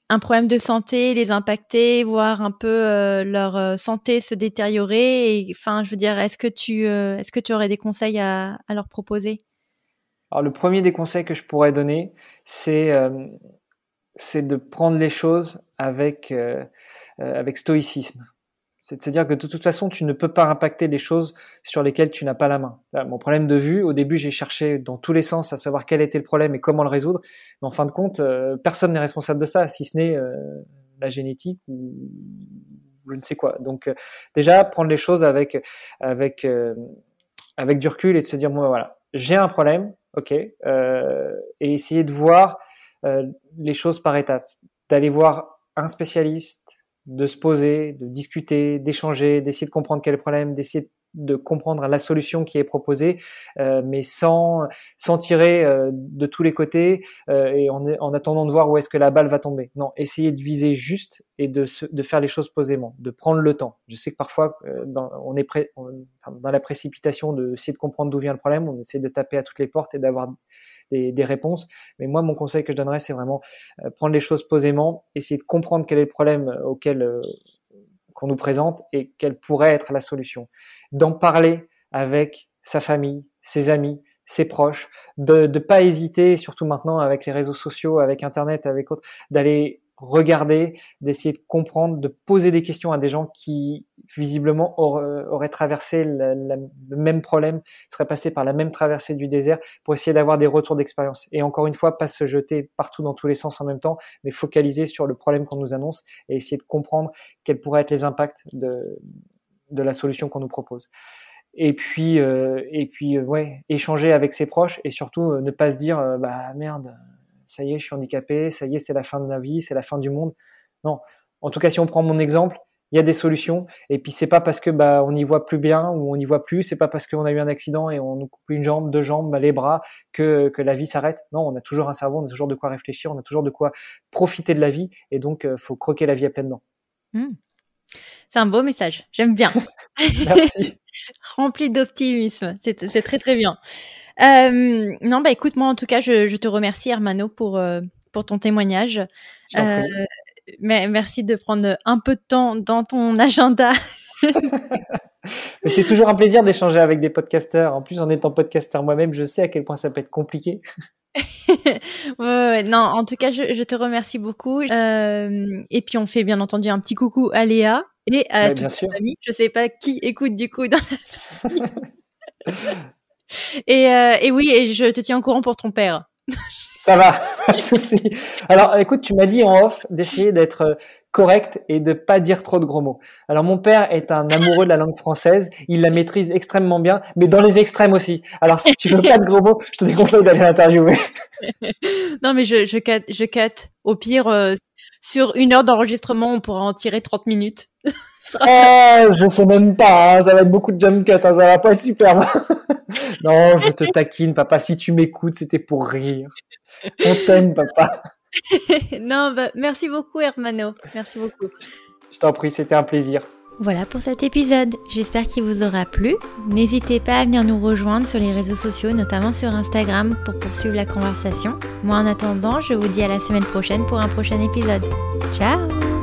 un problème de santé les impacter, voir un peu euh, leur euh, santé se détériorer. Enfin, je veux dire, est-ce que tu euh, aurais des conseils à, leur proposer? Le premier des conseils que je pourrais donner, c'est de prendre les choses avec stoïcisme. C'est de se dire que de toute façon, tu ne peux pas impacter les choses sur lesquelles tu n'as pas la main. mon problème de vue, au début, j'ai cherché dans tous les sens à savoir quel était le problème et comment le résoudre. Mais en fin de compte, euh, personne n'est responsable de ça, si ce n'est euh, la génétique ou je ne sais quoi. Donc, euh, déjà, prendre les choses avec avec avec du recul et de se dire, bon, voilà, j'ai un problème, ok, et essayer de voir les choses par étapes, d'aller voir un spécialiste, de se poser, de discuter, d'échanger, d'essayer de comprendre quel est le problème, d'essayer de comprendre la solution qui est proposée, euh, mais sans sans tirer euh, de tous les côtés euh, et en, en, attendant de voir où est-ce que la balle va tomber. Non, essayer de viser juste et de, de faire les choses posément, de prendre le temps. Je sais que parfois dans, on est prêt, dans la précipitation de essayer de comprendre d'où vient le problème, on essaie de taper à toutes les portes et d'avoir des, réponses. Mais moi, mon conseil que je donnerais, c'est vraiment euh, prendre les choses posément, essayer de comprendre quel est le problème euh, auquel euh, nous présente et quelle pourrait être la solution. D'en parler avec sa famille, ses amis, ses proches, de ne pas hésiter, surtout maintenant avec les réseaux sociaux, avec Internet, avec autres, d'aller regarder, d'essayer de comprendre, de poser des questions à des gens qui visiblement aurait, traversé le même problème, serait passé par la même traversée du désert pour essayer d'avoir des retours d'expérience. Et encore une fois, pas se jeter partout dans tous les sens en même temps, mais focaliser sur le problème qu'on nous annonce et essayer de comprendre quels pourraient être les impacts de, de la solution qu'on nous propose et puis euh, et puis euh, ouais échanger avec ses proches et surtout euh, ne pas se dire bah merde ça y est je suis handicapé ça y est c'est la fin de ma vie c'est la fin du monde non en tout cas si on prend mon exemple il y a des solutions et puis c'est pas parce que bah on n'y voit plus bien ou on n'y voit plus c'est pas parce qu'on a eu un accident et on nous coupe une jambe deux jambes bah, les bras que que la vie s'arrête non on a toujours un cerveau on a toujours de quoi réfléchir on a toujours de quoi profiter de la vie et donc faut croquer la vie à pleines dents mmh. C'est un beau message. J'aime bien. [LAUGHS] Merci. [LAUGHS] Rempli d'optimisme. C'est très très bien. Euh, non, bah écoute, moi en tout cas, je, te remercie Hermano pour euh, pour ton témoignage. Euh, mais merci de prendre un peu de temps dans ton [LAUGHS] agenda. c'est toujours un plaisir d'échanger avec des podcasteurs. En plus, en étant podcasteur moi-même, je sais à quel point ça peut être compliqué. [LAUGHS] ouais, non, en tout cas, je, te remercie beaucoup. Et puis, on fait bien entendu un petit coucou à Léa et à toute la famille. Je sais pas qui écoute du coup dans la famille. [LAUGHS] et, euh, et oui, et je te tiens au courant pour ton père. Ça va, [LAUGHS] pas de souci. Alors, écoute, tu m'as dit en off d'essayer d'être euh, correct et de pas dire trop de gros mots. Alors, mon père est un amoureux de la langue française. Il la maîtrise extrêmement bien, mais dans les extrêmes aussi. Alors, si tu veux pas de gros mots, je te déconseille d'aller l'interviewer. [LAUGHS] non, mais je, je cut, je cut. Au pire, euh, sur une heure d'enregistrement, on pourra en tirer 30 minutes. Oh, [LAUGHS] je sais même pas, hein. ça va être beaucoup de jump cut, hein. ça va pas être super. [LAUGHS] non, je te taquine, papa, si tu m'écoutes, c'était pour rire. On t'aime, papa. [LAUGHS] non, bah, merci beaucoup, Hermano. Merci beaucoup. Je t'en prie, c'était un plaisir. Voilà pour cet épisode. J'espère qu'il vous aura plu. N'hésitez pas à venir nous rejoindre sur les réseaux sociaux, notamment sur Instagram, pour poursuivre la conversation. Moi, en attendant, je vous dis à la semaine prochaine pour un prochain épisode. Ciao